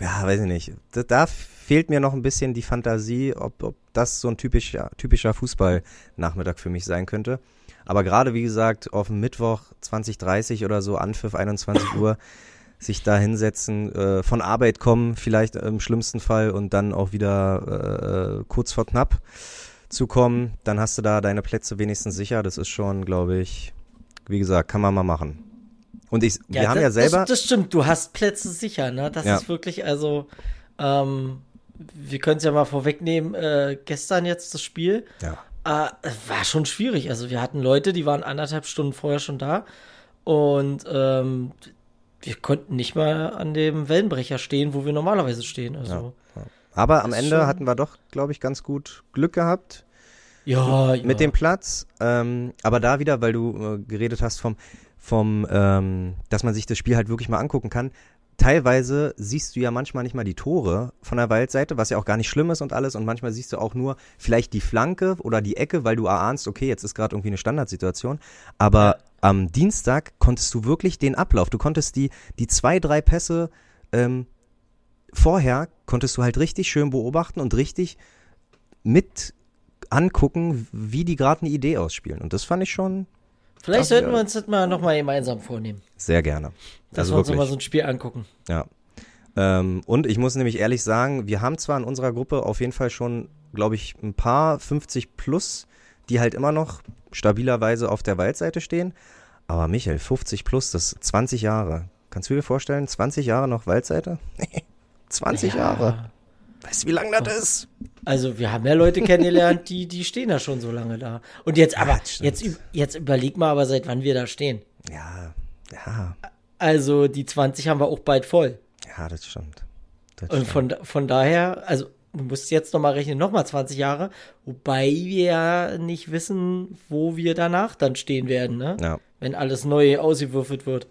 S1: ja, weiß ich nicht. Da, da fehlt mir noch ein bisschen die Fantasie, ob, ob das so ein typischer, typischer Fußballnachmittag für mich sein könnte. Aber gerade, wie gesagt, auf Mittwoch 2030 oder so, Anpfiff 21 Uhr, sich da hinsetzen, äh, von Arbeit kommen, vielleicht im schlimmsten Fall und dann auch wieder äh, kurz vor knapp. zu kommen, dann hast du da deine Plätze wenigstens sicher. Das ist schon, glaube ich, wie gesagt, kann man mal machen. Und ich, wir haben
S2: das,
S1: ja selber.
S2: Das, das stimmt, du hast Plätze sicher, ne? Das
S1: Ja.
S2: ist wirklich, also, ähm, wir können es ja mal vorwegnehmen, äh, gestern jetzt das Spiel.
S1: Ja.
S2: Äh, es war schon schwierig. Also wir hatten Leute, die waren anderthalb Stunden vorher schon da und ähm, wir konnten nicht mal an dem Wellenbrecher stehen, wo wir normalerweise stehen. Also
S1: Aber am Ende
S2: schon-
S1: hatten wir doch, glaube ich, ganz gut Glück gehabt.
S2: ja, ja.
S1: mit dem Platz. Ähm, aber da wieder, weil du äh, geredet hast vom, vom ähm, dass man sich das Spiel halt wirklich mal angucken kann. Teilweise siehst du ja manchmal nicht mal die Tore von der Waldseite, was ja auch gar nicht schlimm ist und alles. Und manchmal siehst du auch nur vielleicht die Flanke oder die Ecke, weil du erahnst, okay, jetzt ist gerade irgendwie eine Standardsituation. Aber am Dienstag konntest du wirklich den Ablauf, du konntest die, die zwei, drei Pässe ähm, vorher, konntest du halt richtig schön beobachten und richtig mit angucken, wie die gerade eine Idee ausspielen. Und das fand ich schon
S2: Vielleicht
S1: das-
S2: sollten wir uns das mal nochmal gemeinsam vornehmen,
S1: sehr gerne.
S2: dass
S1: Also
S2: wir uns nochmal so ein Spiel angucken.
S1: Ja. Ähm, und ich muss nämlich ehrlich sagen, wir haben zwar in unserer Gruppe auf jeden Fall schon, glaube ich, ein paar 50 plus, die halt immer noch stabilerweise auf der Waldseite stehen. Aber Michael, 50 plus, das ist 20 Jahre. Kannst du dir vorstellen, 20 Jahre noch Waldseite? 20
S2: Ja.
S1: Jahre. Weißt du, wie lang das ist?
S2: Also wir haben ja Leute kennengelernt, die, die stehen da schon so lange da. Und jetzt, aber
S1: stimmt.
S2: jetzt, jetzt überleg mal aber, seit wann wir da stehen.
S1: Ja, ja,
S2: Also die 20 haben wir auch bald voll.
S1: ja, das stimmt. Das
S2: Und
S1: stimmt.
S2: von, von daher, also du musst jetzt nochmal rechnen, nochmal 20 Jahre, wobei wir ja nicht wissen, wo wir danach dann stehen werden, ne?
S1: Ja.
S2: Wenn alles neu ausgewürfelt wird.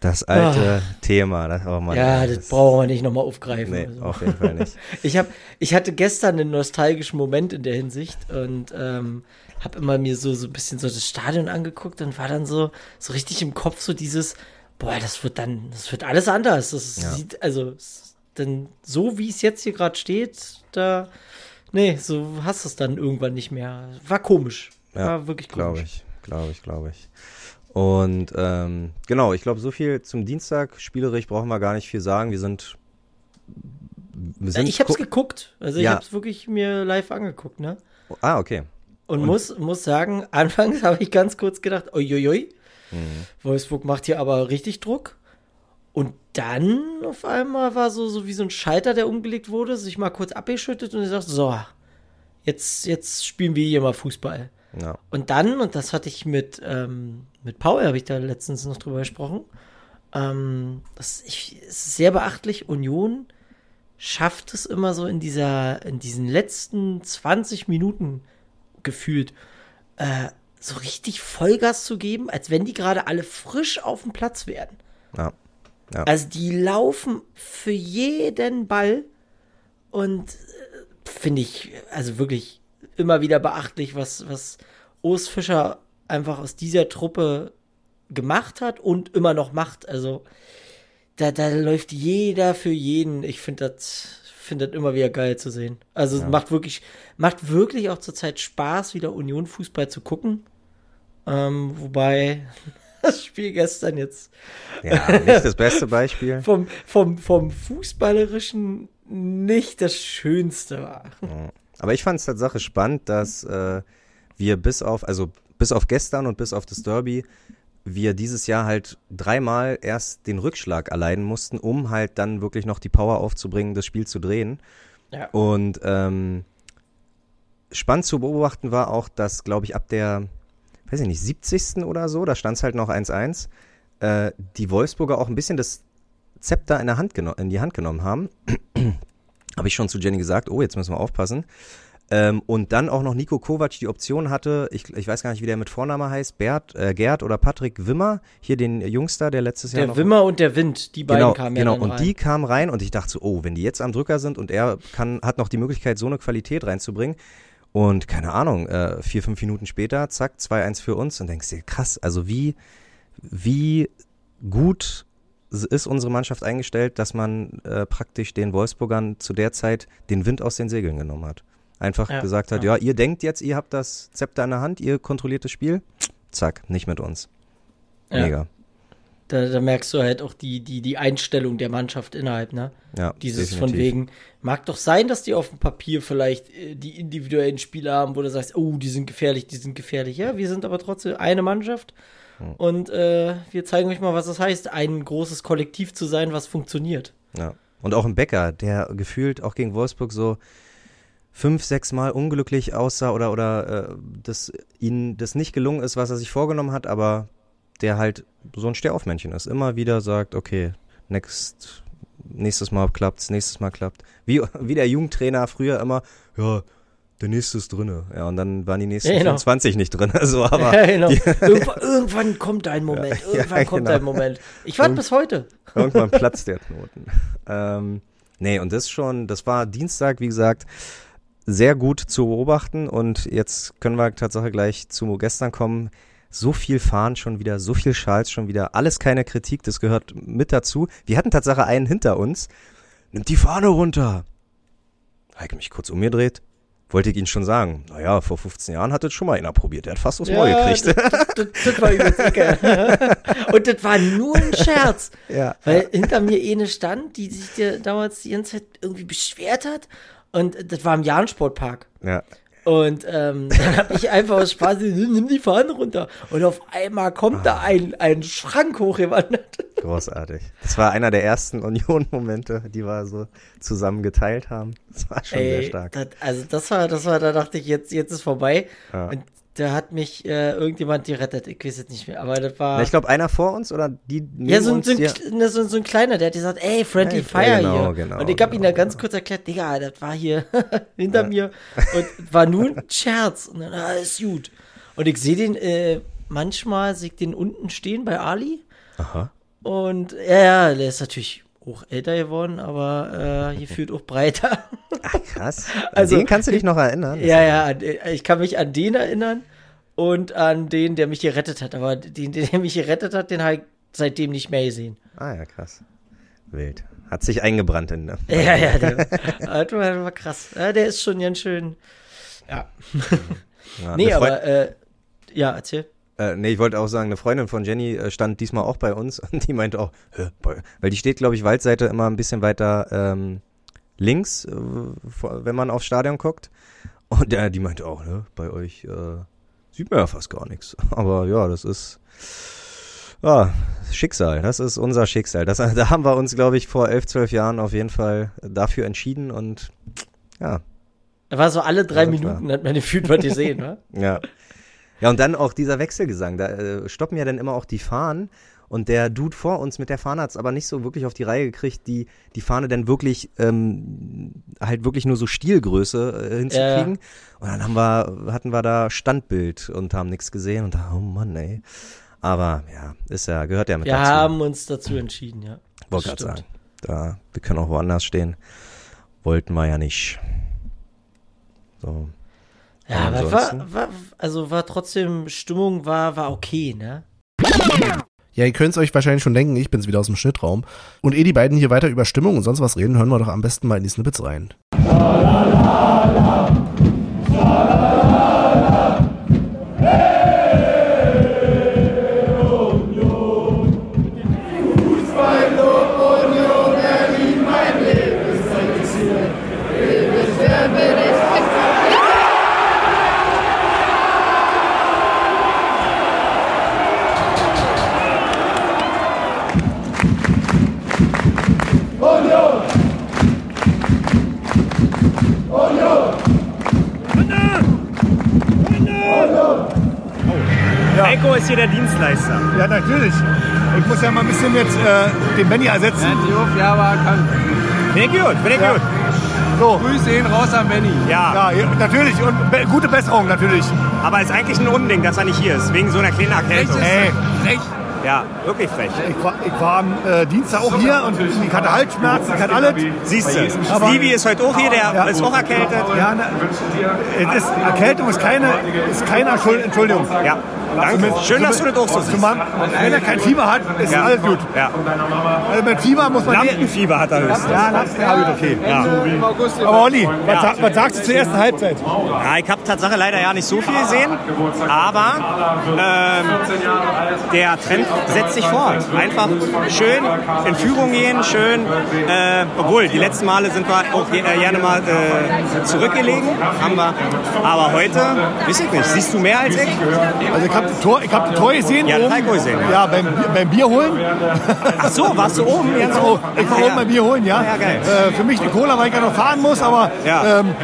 S1: Das alte Thema. Das, oh Mann,
S2: ja,
S1: ey,
S2: das brauchen wir nicht nochmal aufgreifen.
S1: Nee,
S2: also.
S1: auf jeden Fall nicht.
S2: Ich, hab, ich hatte gestern einen nostalgischen Moment in der Hinsicht und ähm, habe immer mir so, so ein bisschen so das Stadion angeguckt und war dann so, so richtig im Kopf so dieses, boah, das wird dann, das wird alles anders. Das
S1: Ja.
S2: sieht, also, denn so wie es jetzt hier gerade steht, da, nee, so hast du es dann irgendwann nicht mehr. War komisch.
S1: Ja,
S2: War wirklich komisch.
S1: Glaube ich, glaube ich, glaube ich. Und ähm, genau, ich glaube, so viel zum Dienstag. Spielerisch brauchen wir gar nicht viel sagen. Wir sind. Wir sind
S2: Ich hab's
S1: gu-
S2: geguckt. Also ich
S1: Ja.
S2: hab's wirklich mir live angeguckt, ne?
S1: Ah, okay.
S2: Und, muss, muss sagen, anfangs habe ich ganz kurz gedacht, uiuiui,
S1: Mhm.
S2: Wolfsburg macht hier aber richtig Druck. Und dann auf einmal war so, so wie so ein Schalter, der umgelegt wurde, sich mal kurz abgeschüttet und ich dachte, so, jetzt, jetzt spielen wir hier mal Fußball.
S1: Ja.
S2: Und dann, und das hatte ich mit, ähm, mit Paul, habe ich da letztens noch drüber gesprochen, ähm, das ich, ist sehr beachtlich, Union schafft es immer so in dieser, in diesen letzten 20 Minuten gefühlt, äh, so richtig Vollgas zu geben, als wenn die gerade alle frisch auf dem Platz wären.
S1: Ja. Ja.
S2: Also die laufen für jeden Ball und äh, finde ich also wirklich immer wieder beachtlich, was, was Urs Fischer einfach aus dieser Truppe gemacht hat und immer noch macht. Also da, da läuft jeder für jeden. Ich finde das finde das immer wieder geil zu sehen. Also es macht wirklich macht wirklich auch zurzeit Spaß, wieder Union Fußball zu gucken. Ähm, wobei das Spiel gestern jetzt
S1: ja, nicht das beste Beispiel.
S2: vom, vom, vom Fußballerischen nicht das Schönste war.
S1: Aber ich fand es Tatsache spannend, dass äh, wir bis auf, also bis auf gestern und bis auf das Derby, wir dieses Jahr halt dreimal erst den Rückschlag erleiden mussten, um halt dann wirklich noch die Power aufzubringen, das Spiel zu drehen.
S2: Ja.
S1: Und ähm, spannend zu beobachten war auch, dass, glaube ich, ab der, weiß ich nicht, 70. oder so, da stand es halt noch 1-1, äh, die Wolfsburger auch ein bisschen das Zepter in, der Hand in die Hand genommen haben. Habe ich schon zu Jenny gesagt, oh, jetzt müssen wir aufpassen. Ähm, und dann auch noch Nico Kovac die Option hatte, ich, ich weiß gar nicht, wie der mit Vorname heißt, Bert, äh, Gerd oder Patrick Wimmer, hier den Jungster, der letztes Jahr
S2: Der
S1: noch
S2: Wimmer und der Wind, die beiden
S1: genau,
S2: kamen ja
S1: genau. und die kamen rein und ich dachte so, oh, wenn die jetzt am Drücker sind und er kann, hat noch die Möglichkeit, so eine Qualität reinzubringen. Und keine Ahnung, äh, vier, fünf Minuten später, zack, 2-1 für uns und denkst dir, krass, also wie, wie gut ist unsere Mannschaft eingestellt, dass man äh, praktisch den Wolfsburgern zu der Zeit den Wind aus den Segeln genommen hat. Einfach
S2: Ja,
S1: gesagt hat,
S2: ja.
S1: ja, ihr denkt jetzt, ihr habt das Zepter in der Hand, ihr kontrolliert das Spiel, zack, nicht mit uns.
S2: Ja.
S1: Mega.
S2: Da, da merkst du halt auch die, die, die Einstellung der Mannschaft innerhalb, ne?
S1: Ja,
S2: Dieses
S1: definitiv.
S2: von wegen, mag doch sein, dass die auf dem Papier vielleicht äh, die individuellen Spieler haben, wo du sagst, oh, die sind gefährlich, die sind gefährlich. Ja, wir sind aber trotzdem eine Mannschaft. Und äh, wir zeigen euch mal, was das heißt, ein großes Kollektiv zu sein, was funktioniert.
S1: Ja. Und auch ein Becker, der gefühlt auch gegen Wolfsburg so fünf, sechs Mal unglücklich aussah oder, oder äh, dass ihm das nicht gelungen ist, was er sich vorgenommen hat, aber der halt so ein Stehaufmännchen ist. Immer wieder sagt, okay, next, nächstes Mal klappt's, nächstes Mal klappt. Wie, wie der Jugendtrainer früher immer, ja, der nächste ist drinne. Ja, und dann waren die nächsten
S2: Ja, genau.
S1: 25 nicht drin. So, aber
S2: ja, genau. irgendwann, irgendwann kommt ein Moment,
S1: Ja,
S2: irgendwann kommt
S1: genau.
S2: ein Moment. Ich warte
S1: Irgend-
S2: bis heute.
S1: Irgendwann platzt der Knoten. Ähm, nee, und das schon, das war Dienstag, wie gesagt, sehr gut zu beobachten. Und jetzt können wir Tatsache gleich zu gestern kommen. So viel Fahren schon wieder, so viel Schals schon wieder, alles keine Kritik, das gehört mit dazu. Wir hatten Tatsache einen hinter uns. Nimmt die Fahne runter. Heike mich kurz umgedreht. Wollte ich Ihnen schon sagen. Naja, vor 15 Jahren hat das schon mal einer probiert. Der hat fast aufs Maul gekriegt.
S2: Das, das, das war übelst. Und das war nur ein Scherz.
S1: Ja.
S2: Weil hinter mir eine stand, die sich dir damals die ganze Zeit irgendwie beschwert hat. Und das war im Jahrensportpark.
S1: ja.
S2: Und ähm, dann habe ich einfach aus Spaß, nimm nimm die Fahne runter. Und auf einmal kommt da ein, ein Schrank hochgewandert.
S1: Großartig. Das war einer der ersten Union-Momente, die wir so zusammen geteilt haben. Das war schon sehr stark.
S2: Das, also das war, das war, da dachte ich, jetzt, jetzt ist vorbei.
S1: Ja.
S2: Und da hat mich äh, irgendjemand gerettet. Ich weiß es nicht mehr. Aber das war.
S1: Na, ich glaube, einer vor uns oder die
S2: Ja, so, ein-
S1: uns,
S2: so, ein,
S1: die-
S2: ne, so, so ein kleiner, der hat gesagt, ey, Friendly
S1: Hey,
S2: Fire
S1: genau,
S2: hier.
S1: genau,
S2: und ich habe
S1: genau,
S2: da ganz kurz erklärt, Digga, das war hier hinter mir und war nur ein Scherz. Und dann, ah, ist gut. Und ich sehe den, äh, manchmal sehe ich den unten stehen bei Ali.
S1: Aha.
S2: Und ja, ja, der ist natürlich auch älter geworden, aber äh, gefühlt auch breiter.
S1: Krass. An
S2: Also,
S1: den kannst du dich noch erinnern?
S2: ja, ja, äh, ich kann mich an den erinnern und an den, der mich gerettet hat. Aber den, der mich gerettet hat, den habe ich seitdem nicht mehr gesehen.
S1: Ah ja, krass. Wild. Hat sich eingebrannt in ne?
S2: Ja, ja, der, das war, das war krass. Ja, der ist schon ganz schön. Ja.
S1: Ja,
S2: Nee, aber, äh, ja, erzähl.
S1: Äh, nee, ich wollte auch sagen, eine Freundin von Jenny äh, stand diesmal auch bei uns und die meinte auch, weil die steht, glaube ich, Waldseite immer ein bisschen weiter ähm, links, äh, wenn man aufs Stadion guckt. Und äh, die meinte auch, ne, bei euch äh, sieht man ja fast gar nichts. Aber ja, das ist ja, Schicksal, das ist unser Schicksal. Das, da haben wir uns, glaube ich, vor elf, zwölf Jahren auf jeden Fall dafür entschieden und ja,
S2: Da war so alle drei Minuten,
S1: klar.
S2: hat man gefühlt, was gesehen, ne?
S1: Ja. Ja, und dann auch dieser Wechselgesang. Da äh, stoppen ja dann immer auch die Fahnen. Und der Dude vor uns mit der Fahne hat es aber nicht so wirklich auf die Reihe gekriegt, die, die Fahne dann wirklich, ähm, halt wirklich nur so Stilgröße äh, hinzukriegen. Und dann haben wir, hatten wir da Standbild und haben nichts gesehen und da, oh Mann, ey. Aber ja, ist ja, gehört ja mit
S2: Wir
S1: dazu.
S2: haben uns dazu entschieden, ja.
S1: Wollte gerade sagen. Da, wir können auch woanders stehen. Wollten wir ja nicht. So.
S2: Ja, aber war, war, also war trotzdem, Stimmung war, war okay, ne?
S3: Ja, ihr könnt es euch wahrscheinlich schon denken, ich bin's wieder aus dem Schnittraum. Und ehe die beiden hier weiter über Stimmung und sonst was reden, hören wir doch am besten mal in die Snippets rein.
S6: Echo ist hier der Dienstleister.
S8: Ja, natürlich. Ich muss ja mal ein bisschen jetzt äh, den Benny ersetzen.
S5: Ja, aber kann.
S6: Finde ich gut, finde ich
S8: Ja.
S6: gut.
S8: So.
S5: Grüße ihn raus an Benny.
S6: Ja,
S8: Ja, ja, natürlich. Und be gute Besserung, natürlich.
S6: aber ist eigentlich ein Unding, dass er nicht hier ist, wegen so einer kleinen Erkältung.
S8: Ey,
S5: Frech.
S6: Ja, wirklich frech.
S8: ich war, ich war am äh, Dienstag auch hier und ich hatte Halsschmerzen, ich hatte alles.
S6: Siehst du, Stevie ist heute auch hier, der
S8: Ja.
S6: ist auch erkältet.
S8: Ja, ne, es ist, Erkältung ist keine, ist keine Schuld, Entschuldigung.
S6: Ja, Danke. Schön, dass du das auch so siehst.
S8: Wenn er kein Fieber hat, ist
S6: Ja.
S8: alles gut.
S6: Ja.
S8: Also mit Fieber muss man...
S6: Lampenfieber hat er höchstens.
S8: Ja, Lampen, ja, gut, okay.
S6: Ja.
S8: Aber Olli, was,
S6: Ja.
S8: was sagst du zur ersten Halbzeit?
S6: Ja, ich habe Tatsache leider ja nicht so viel gesehen, aber ähm, der Trend setzt sich fort. Einfach schön in Führung gehen, schön, äh, obwohl die letzten Male sind wir auch äh, gerne mal äh, zurückgelegen, haben wir, aber heute, weiß ich nicht, siehst du mehr als ich?
S8: Also ich habe Tor, ich hab Tor gesehen.
S6: Ja, das
S8: oben.
S6: auch gesehen, ja.
S8: Beim, beim Bier holen.
S6: Ach so, warst du oben?
S8: Ich war, ich war oben beim Bier holen, ja.
S6: Ja, geil.
S8: Äh, für mich eine Cola, weil ich ja noch fahren muss, aber ähm,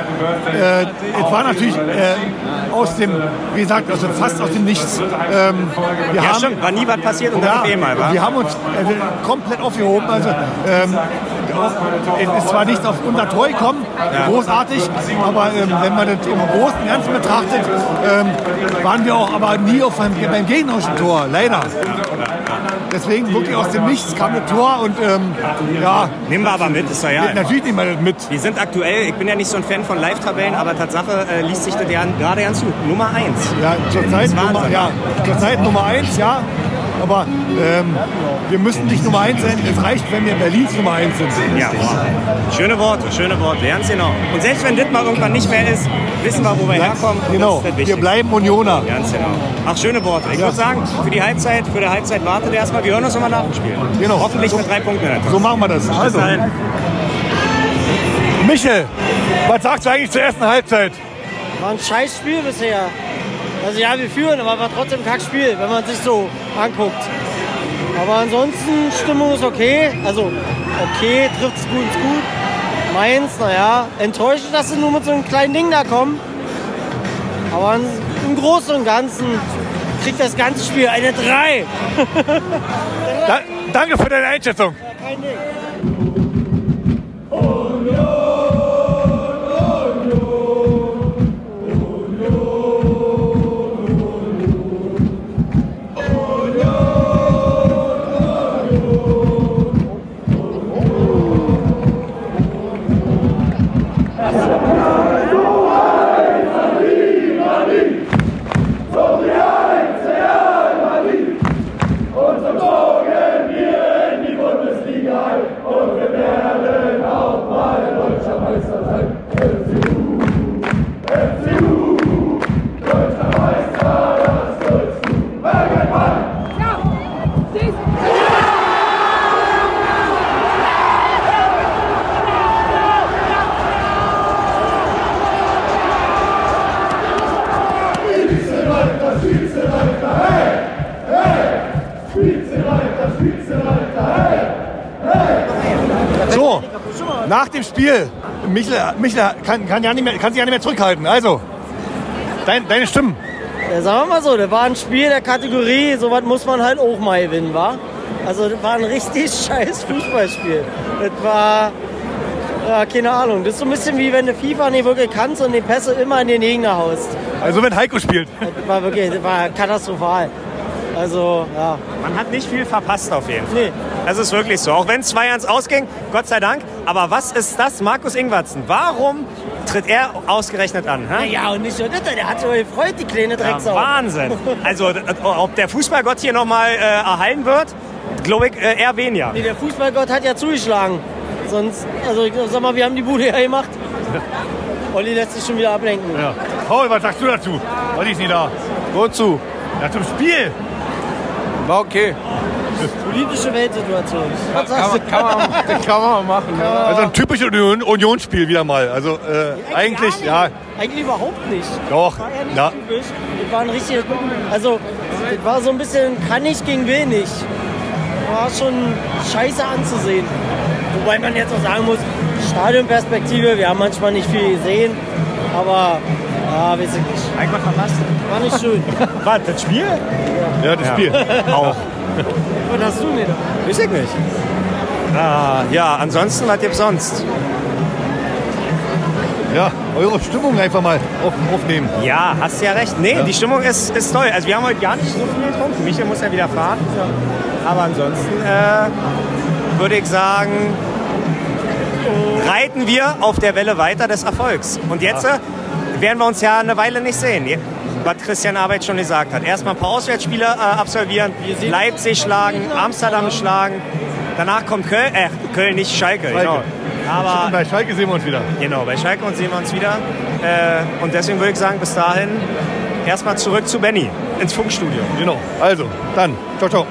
S8: äh, es war natürlich äh, aus dem, wie gesagt, also fast aus dem Nichts. Ähm, wir
S6: Ja,
S8: haben,
S6: stimmt, war nie was passiert und dann
S8: ja,
S6: auf einmal, wa?
S8: wir haben uns äh, komplett aufgehoben. Also, ähm, es ist zwar nicht auf unser Tor gekommen, großartig, aber ähm, wenn man das im Großen und Ganzen betrachtet, ähm, waren wir auch aber nie auf einem, beim gegnerischen Tor, leider. Deswegen wirklich aus dem Nichts kam das Tor und ähm, ja,
S6: Nehmen wir aber mit, ist doch ja.
S8: natürlich nehmen wir das mit.
S6: Die sind aktuell, ich bin ja nicht so ein Fan von Live-Tabellen, aber Tatsache äh, liest sich das ja gerade ganz gut. Nummer 1.
S8: Ja,
S6: Wahnsinn.
S8: Nummer, ja, zurzeit Nummer 1, ja. Aber ähm, wir müssen nicht Nummer 1 sein. Es reicht, wenn wir Berlins Nummer 1 sind.
S6: Ja, wow. schöne Worte, schöne Worte, ganz genau. Und selbst wenn das mal irgendwann nicht mehr ist, wissen wir, wo wir herkommen.
S8: Genau, wir bleiben Unioner.
S6: Ganz genau. Ach, schöne Worte. Ich
S8: Ja.
S6: würde sagen, für die Halbzeit, für die Halbzeit wartet ihr erstmal. Wir hören uns nochmal nach dem Spiel.
S8: Genau.
S6: Hoffentlich mit drei Punkten. in.
S8: So machen wir das. Also. Michel, was sagst du eigentlich zur ersten Halbzeit?
S2: War ein scheiß Spiel bisher. Also ja, wir führen, aber war trotzdem ein Kackspiel, wenn man sich so anguckt. Aber ansonsten, Stimmung ist okay. Also okay, trifft es gut ins Gut. Mainz, naja, enttäuschend, dass sie nur mit so einem kleinen Ding da kommen. Aber im Großen und Ganzen kriegt das ganze Spiel eine 3.
S8: Da, danke für deine Einschätzung.
S2: Kein Ding.
S8: So, nach dem Spiel, Michel, Michel kann, kann, ja nicht mehr, kann sich ja nicht mehr zurückhalten. Also, dein, deine Stimmen.
S2: Ja, sagen wir mal so, das war ein Spiel der Kategorie, sowas muss man halt auch mal gewinnen, wa? Also das war ein richtig scheiß Fußballspiel. Das war, ja, keine Ahnung, das ist so ein bisschen wie wenn du FIFA nicht wirklich kannst und die Pässe immer in den Gegner haust.
S8: Also wenn Heiko spielt.
S2: Das war wirklich, das war katastrophal. Also, ja.
S6: Man hat nicht viel verpasst auf jeden Fall.
S2: Nee.
S6: Das ist wirklich so. Auch wenn es 2-1 ausging, Gott sei Dank. Aber was ist das, Markus Ingwertsen? Warum tritt er ausgerechnet an? hä?
S2: Ja, und nicht nur das, der hat sich gefreut, die kleine
S6: Ja,
S2: Drecksau.
S6: Wahnsinn. Also, ob der Fußballgott hier nochmal äh, erhalten wird, glaube ich äh, eher weniger.
S2: Nee, der Fußballgott hat ja zugeschlagen. Sonst, also ich sag mal, wir haben die Bude ja gemacht. Olli lässt sich schon wieder ablenken.
S8: Ja. Paul, was sagst du dazu? Olli ist nicht da.
S5: Wozu?
S8: Ja, zum Spiel.
S5: War okay.
S2: Politische Weltsituation. Was
S5: Kann
S2: sagst du?
S5: man, kann man, das kann man machen. Ja.
S8: Also ein typisches Union- Unionsspiel wieder mal. Also äh, eigentlich, ja,
S2: Eigentlich überhaupt nicht.
S8: doch.
S2: War ja nicht
S8: Ja.
S2: typisch. Das war ein richtig, also das war so ein bisschen kann ich gegen will nicht. War schon scheiße anzusehen. Wobei man jetzt auch sagen muss, Stadionperspektive, wir haben manchmal nicht viel gesehen, aber ja, weiß ich nicht.
S6: Einfach verpasst.
S2: War nicht schön.
S6: Was, das Spiel?
S8: Ja, das Spiel.
S6: Auch.
S2: Was hast du nicht?
S6: Weiß ich nicht. Ah, ja, ansonsten, was gibt's sonst?
S8: Ja, eure Stimmung einfach mal auf, aufnehmen.
S6: Ja, hast ja recht. Nee, die Stimmung ist, ist toll. Also wir haben heute gar nicht so viel getrunken. Michael muss ja wieder fahren. Aber ansonsten äh, würde ich sagen, reiten wir auf der Welle weiter des Erfolgs. Und jetzt äh, werden wir uns ja eine Weile nicht sehen. was Christian Arbeit schon gesagt hat. Erstmal ein paar Auswärtsspiele äh, absolvieren, Leipzig schlagen, Amsterdam schlagen. Danach kommt Köln, äh, Köln nicht Schalke,
S8: Schalke.
S6: genau. Aber
S8: bei Schalke sehen wir uns wieder.
S6: genau, bei Schalke und sehen wir uns wieder. Äh, und deswegen würde ich sagen, bis dahin erstmal zurück zu Benny ins Funkstudio.
S8: Genau. Also, dann. Ciao, ciao.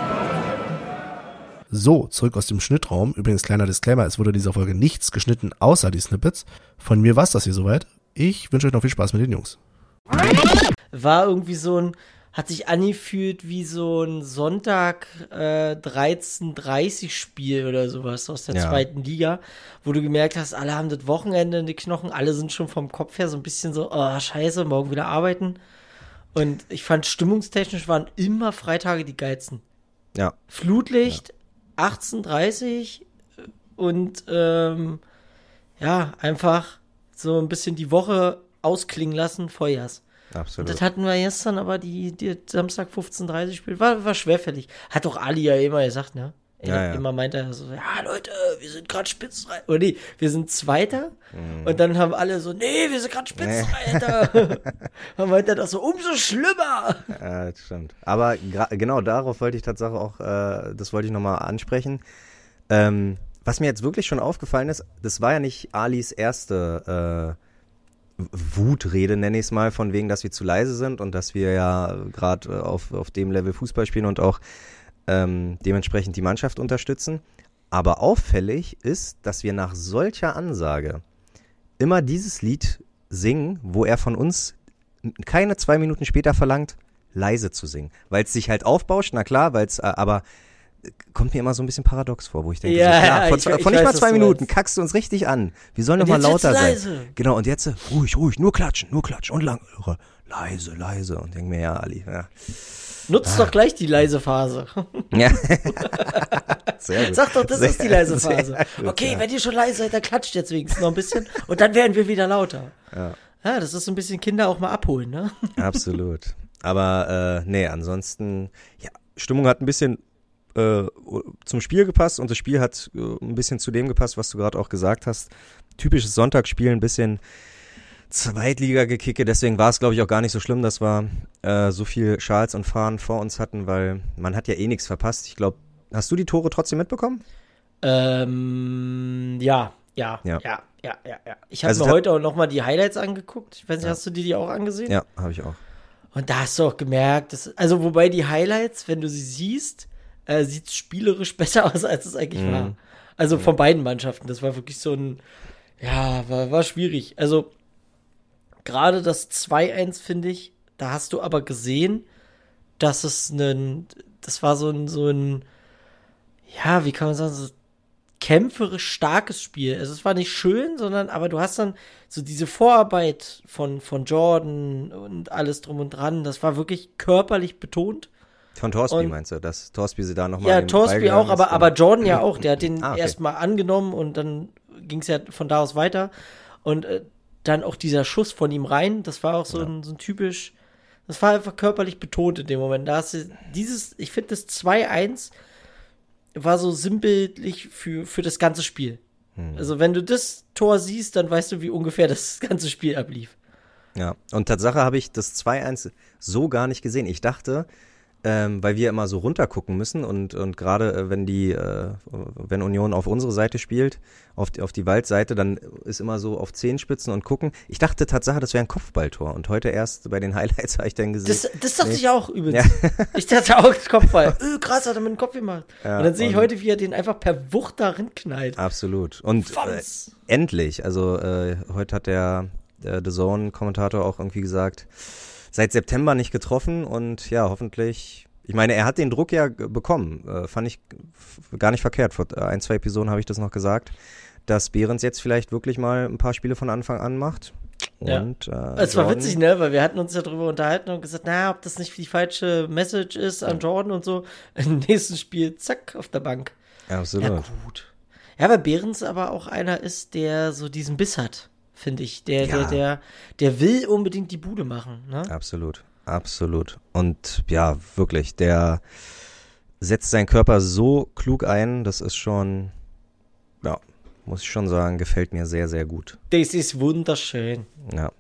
S3: So, zurück aus dem Schnittraum. Übrigens, kleiner Disclaimer, es wurde in dieser Folge nichts geschnitten, außer die Snippets. Von mir war's das hier soweit. Ich wünsche euch noch viel Spaß mit den Jungs.
S2: War irgendwie so ein, hat sich angefühlt wie so ein Sonntag äh, 13.30 Spiel oder sowas aus der
S1: Ja.
S2: zweiten Liga, wo du gemerkt hast, alle haben das Wochenende in die Knochen, alle sind schon vom Kopf her so ein bisschen so, oh scheiße, morgen wieder arbeiten. Und ich fand, stimmungstechnisch waren immer Freitage die geilsten.
S1: Ja.
S2: Flutlicht, 18.30 und ähm, ja, einfach so ein bisschen die Woche ausklingen lassen. Und
S1: Absolut.
S2: das hatten wir gestern, aber die, die Samstag 15.30 Spiel war, war schwerfällig. Hat doch Ali ja immer gesagt, ne? Er
S1: Ja, ja.
S2: Immer meinte er so, ja Leute, wir sind gerade Spitzenreiter. Oder nee, wir sind Zweiter. Und dann haben alle so, nee, wir sind gerade Spitzenreiter. dann meinte er doch so, umso schlimmer.
S1: Ja, das stimmt. Aber genau darauf wollte ich tatsächlich auch, äh, das wollte ich nochmal ansprechen. Ähm, was mir jetzt wirklich schon aufgefallen ist, das war ja nicht Alis erste äh, Wutrede, nenne ich es mal, von wegen, dass wir zu leise sind und dass wir ja gerade äh, auf, auf dem Level Fußball spielen und auch ähm, dementsprechend die Mannschaft unterstützen. Aber auffällig ist, dass wir nach solcher Ansage immer dieses Lied singen, wo er von uns keine zwei Minuten später verlangt, leise zu singen. Weil es sich halt aufbauscht, na klar, weil es, äh, aber kommt mir immer so ein bisschen paradox vor, wo ich denke,
S2: Ja,
S1: so,
S2: ja,
S1: vor,
S2: ich-
S1: zwei,
S2: ich
S1: vor nicht
S2: weiß,
S1: mal zwei Minuten kackst du uns richtig an. Wir sollen doch
S2: Und
S1: mal
S2: jetzt wird's
S1: lauter sein.
S2: leise.
S1: Genau, und jetzt äh, ruhig, ruhig, nur klatschen, nur klatschen und lang, leise, leise. Und denk mir, ja, Ali, ja.
S2: Nutzt doch gleich die leise Phase.
S1: ja. Sehr gut.
S2: Sag doch, das
S1: Sehr-
S2: ist die leise Phase.
S1: gut,
S2: okay,
S1: ja.
S2: wenn ihr schon leise seid, dann klatscht jetzt wenigstens noch ein bisschen und dann werden wir wieder lauter. Ja. das ist so ein bisschen Kinder auch mal abholen, ne?
S1: Absolut. Aber äh, nee, ansonsten, ja, Stimmung hat ein bisschen äh, zum Spiel gepasst und das Spiel hat äh, ein bisschen zu dem gepasst, was du gerade auch gesagt hast. Typisches Sonntagsspiel, ein bisschen Zweitliga-Gekicke, deswegen war es, glaube ich, auch gar nicht so schlimm, dass wir äh, so viel Schals und Fahnen vor uns hatten, weil man hat ja eh nichts verpasst. Ich glaube, hast du die Tore trotzdem mitbekommen?
S2: Ähm, ja, ja, ja,
S1: Ja.
S2: ja, ja, ja. Ich habe
S1: Also
S2: mir heute auch noch mal die Highlights angeguckt. Ich weiß nicht,
S1: Ja.
S2: hast du die, die auch angesehen?
S1: Ja, habe ich auch.
S2: Und da hast du auch gemerkt, dass, also wobei die Highlights, wenn du sie siehst, äh, sieht es spielerisch besser aus, als es eigentlich
S1: Mhm.
S2: war. Also von beiden Mannschaften. Das war wirklich so ein, ja, war, war schwierig. Also gerade das 2-1, finde ich, da hast du aber gesehen, dass es ein, das war so ein, so ein, ja, wie kann man sagen, so kämpferisch starkes Spiel. Also es war nicht schön, sondern aber du hast dann so diese Vorarbeit von, von Jordan und alles drum und dran. Das war wirklich körperlich betont.
S1: Von Torsby
S2: Und-
S1: meinst du, dass Torsby sie da nochmal
S2: Ja, Torsby auch, aber, aber Jordan ja auch. Der hat den
S1: Ah, okay.
S2: erstmal angenommen und dann ging es ja von da aus weiter. Und äh, dann auch dieser Schuss von ihm rein, das war auch so, ein, so ein typisch, das war einfach körperlich betont in dem Moment. Da hast du dieses, ich finde das 2-1 war so sinnbildlich für, für das ganze Spiel.
S1: Hm.
S2: Also wenn du das Tor siehst, dann weißt du, wie ungefähr das ganze Spiel ablief.
S1: Ja, und Tatsache habe ich das 2-1 so gar nicht gesehen. Ich dachte, ähm, weil wir immer so runtergucken müssen und, und gerade äh, wenn die, äh, wenn Union auf unsere Seite spielt, auf die, auf die Waldseite, dann ist immer so auf Zehenspitzen und gucken. Ich dachte Tatsache, das wäre ein Kopfballtor und heute erst bei den Highlights habe ich dann gesehen.
S2: Das, das dachte
S1: nee.
S2: ich auch übrigens. Ich dachte auch, Kopfball. Öh, krass, hat er mit dem Kopf gemacht.
S1: Ja,
S2: und dann sehe ich heute, wie er den einfach per Wucht darin knallt.
S1: Absolut. Und äh, endlich, also äh, heute hat der, der The Zone-Kommentator auch irgendwie gesagt, seit September nicht getroffen und ja, hoffentlich. Ich meine, er hat den Druck ja bekommen. Äh, fand ich gar nicht verkehrt. Vor äh, ein, zwei Episoden habe ich das noch gesagt, dass Behrens jetzt vielleicht wirklich mal ein paar Spiele von Anfang an macht.
S2: Ja.
S1: Und, äh,
S2: Es war
S1: Jordan-
S2: witzig, ne? Weil wir hatten uns ja drüber unterhalten und gesagt, na, ob das nicht die falsche Message ist an Jordan und so. Im nächsten Spiel, zack, auf der Bank.
S1: Absolut.
S2: Ja, gut. Ja, weil Behrens aber auch einer ist, der so diesen Biss hat, finde ich. Der,
S1: Ja.
S2: der, der, der will unbedingt die Bude machen, ne?
S1: Absolut, absolut. Und ja, wirklich, der setzt seinen Körper so klug ein, das ist schon, ja, muss ich schon sagen, gefällt mir sehr, sehr gut.
S2: Das ist wunderschön.
S1: Ja.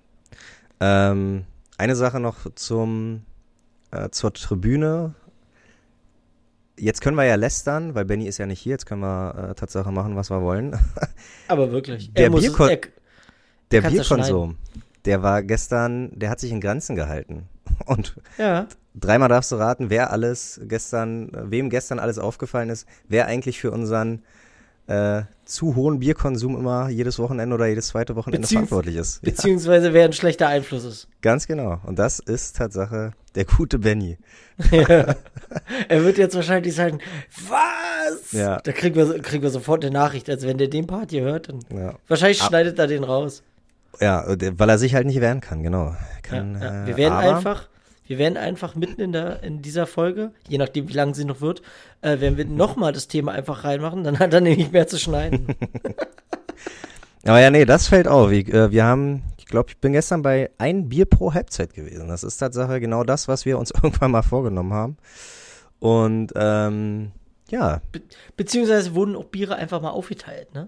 S1: Ähm, eine Sache noch zum, äh, zur Tribüne. Jetzt können wir ja lästern, weil Benny ist ja nicht hier. Jetzt können wir äh, Tatsache machen, was wir wollen.
S2: Aber wirklich.
S1: Der
S2: er muss
S1: Bierkon-
S2: es,
S1: Der
S2: ja
S1: Bierkonsum, der war gestern, der hat sich in Grenzen gehalten. Und
S2: ja.
S1: dreimal darfst du raten, wer alles gestern, wem gestern alles aufgefallen ist, wer eigentlich für unseren äh, zu hohen Bierkonsum immer jedes Wochenende oder jedes zweite Wochenende
S2: Beziehungs-
S1: verantwortlich ist. Ja,
S2: Beziehungsweise wer ein schlechter Einfluss ist.
S1: ganz genau. Und das ist Tatsache der gute Benny.
S2: er wird jetzt wahrscheinlich sagen, was?
S1: Ja.
S2: Da kriegen wir, kriegen wir sofort eine Nachricht, als wenn der den Part hier hört.
S1: Ja.
S2: wahrscheinlich
S1: Ab-
S2: schneidet er den raus.
S1: Ja, weil er sich halt nicht wehren kann, genau. Kann,
S2: ja, ja.
S1: Äh,
S2: Wir werden
S1: aber,
S2: einfach, wir werden einfach mitten in der in dieser Folge, je nachdem wie lang sie noch wird, äh, werden wir nochmal das Thema einfach reinmachen, dann hat er nämlich mehr zu schneiden.
S1: Aber ja, nee, das fällt auf. Ich, äh, wir haben, ich glaube, ich bin gestern bei ein Bier pro Halbzeit gewesen. Das ist Tatsache genau das, was wir uns irgendwann mal vorgenommen haben. Und ähm, ja,
S2: Beziehungsweise wurden auch Biere einfach mal aufgeteilt, ne?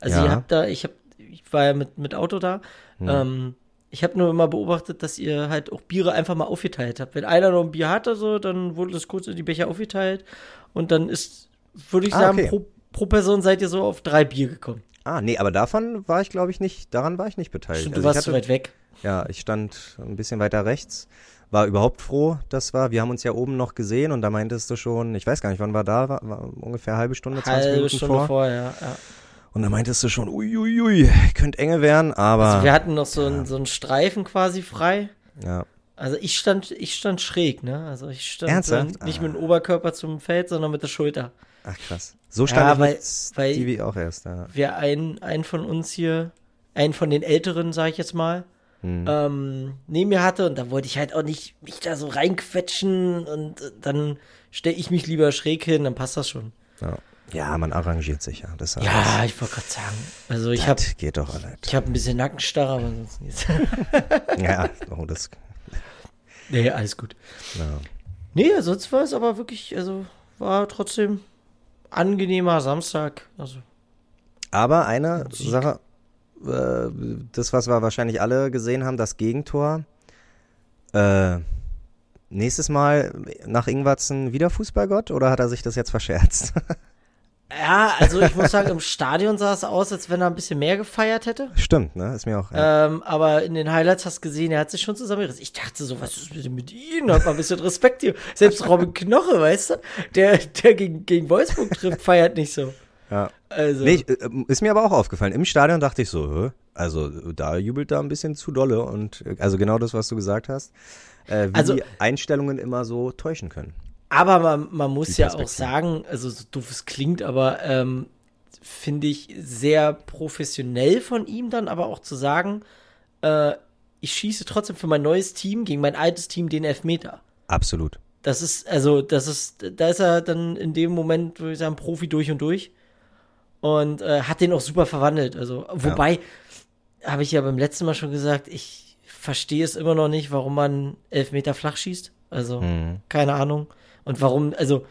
S2: Also
S1: Ja.
S2: ihr habt da, ich hab, ich war ja mit, mit Auto da,
S1: Hm.
S2: ähm, ich habe nur immer beobachtet, dass ihr halt auch Biere einfach mal aufgeteilt habt. Wenn einer noch ein Bier hatte, so, dann wurde das kurz in die Becher aufgeteilt und dann ist, würde ich
S1: Ah,
S2: sagen,
S1: okay.
S2: pro, pro Person seid ihr so auf drei Bier gekommen.
S1: ah, nee, aber davon war ich, glaube ich, nicht, daran war ich nicht beteiligt.
S2: Stimmt,
S1: Also
S2: du warst
S1: ich
S2: zu weit weg.
S1: Ja, ich stand ein bisschen weiter rechts, war überhaupt froh, das war. Wir haben uns ja oben noch gesehen und da meintest du schon, ich weiß gar nicht, wann war da, war, war ungefähr eine halbe Stunde, 20
S2: Halbe
S1: Minuten
S2: Stunde
S1: vor.
S2: vorher, ja.
S1: Und da meintest du schon, uiuiui, ui, ui, könnte enge werden, aber
S2: Also wir hatten noch so, einen, so einen Streifen quasi frei.
S1: ja,
S2: Also ich stand, ich stand schräg, ne? Also ich stand
S1: Ernsthaft?
S2: nicht
S1: Ah.
S2: mit dem Oberkörper zum Feld, sondern mit der Schulter.
S1: ach krass. So stand
S2: Ja,
S1: ich
S2: weil- weil-
S1: Stevie auch erst. Ja.
S2: Wir einen, einen von uns hier, einen von den Älteren, sag ich jetzt mal,
S1: Hm.
S2: ähm, neben mir hatte und da wollte ich halt auch nicht mich da so reinquetschen und dann stelle ich mich lieber schräg hin, dann passt das schon.
S1: Ja. Ja, man arrangiert sich ja. Das ist
S2: Ja, ich wollte gerade sagen. Also ich habe
S1: geht doch alles.
S2: ich hab ein bisschen Nackenstarre, aber sonst nichts.
S1: Ja, oh, das,
S2: nee, alles gut.
S1: ja.
S2: Nee, sonst war es aber wirklich, also war trotzdem angenehmer Samstag. Also
S1: Aber eine
S2: Sieg.
S1: Sache, äh, das, was wir wahrscheinlich alle gesehen haben, das Gegentor. Äh, nächstes Mal nach Ingwatzen wieder Fußballgott oder hat er sich das jetzt verscherzt?
S2: Ja, also ich muss sagen, im Stadion sah es aus, als wenn er ein bisschen mehr gefeiert hätte.
S1: Stimmt, ne? Ist mir auch. Ja.
S2: Ähm, aber in den Highlights hast du gesehen, er hat sich schon zusammengerissen. Ich dachte so, was ist mit ihm? Hat mal ein bisschen Respekt hier. Selbst Robin Knoche, weißt du, der, der gegen, gegen Wolfsburg trifft, feiert nicht so.
S1: ja.
S2: Also,
S1: Nee, äh, ist mir aber auch aufgefallen. Im Stadion dachte ich so, also da jubelt er ein bisschen zu dolle und äh, also genau das, was du gesagt hast, äh, wie
S2: Also-
S1: die Einstellungen immer so täuschen können.
S2: Aber man, man muss ja auch sagen, also so doof es klingt, aber ähm, finde ich sehr professionell von ihm dann, aber auch zu sagen, äh, ich schieße trotzdem für mein neues Team gegen mein altes Team den Elfmeter.
S1: Absolut.
S2: Das ist, also, das ist, da ist er dann in dem Moment, würde ich sagen, Profi durch und durch. Und äh, hat den auch super verwandelt. Also, wobei, habe ich ja beim letzten Mal schon gesagt, ich verstehe es immer noch nicht, warum man elf Meter flach schießt. Also,
S1: Mhm.
S2: keine Ahnung. Und warum, also,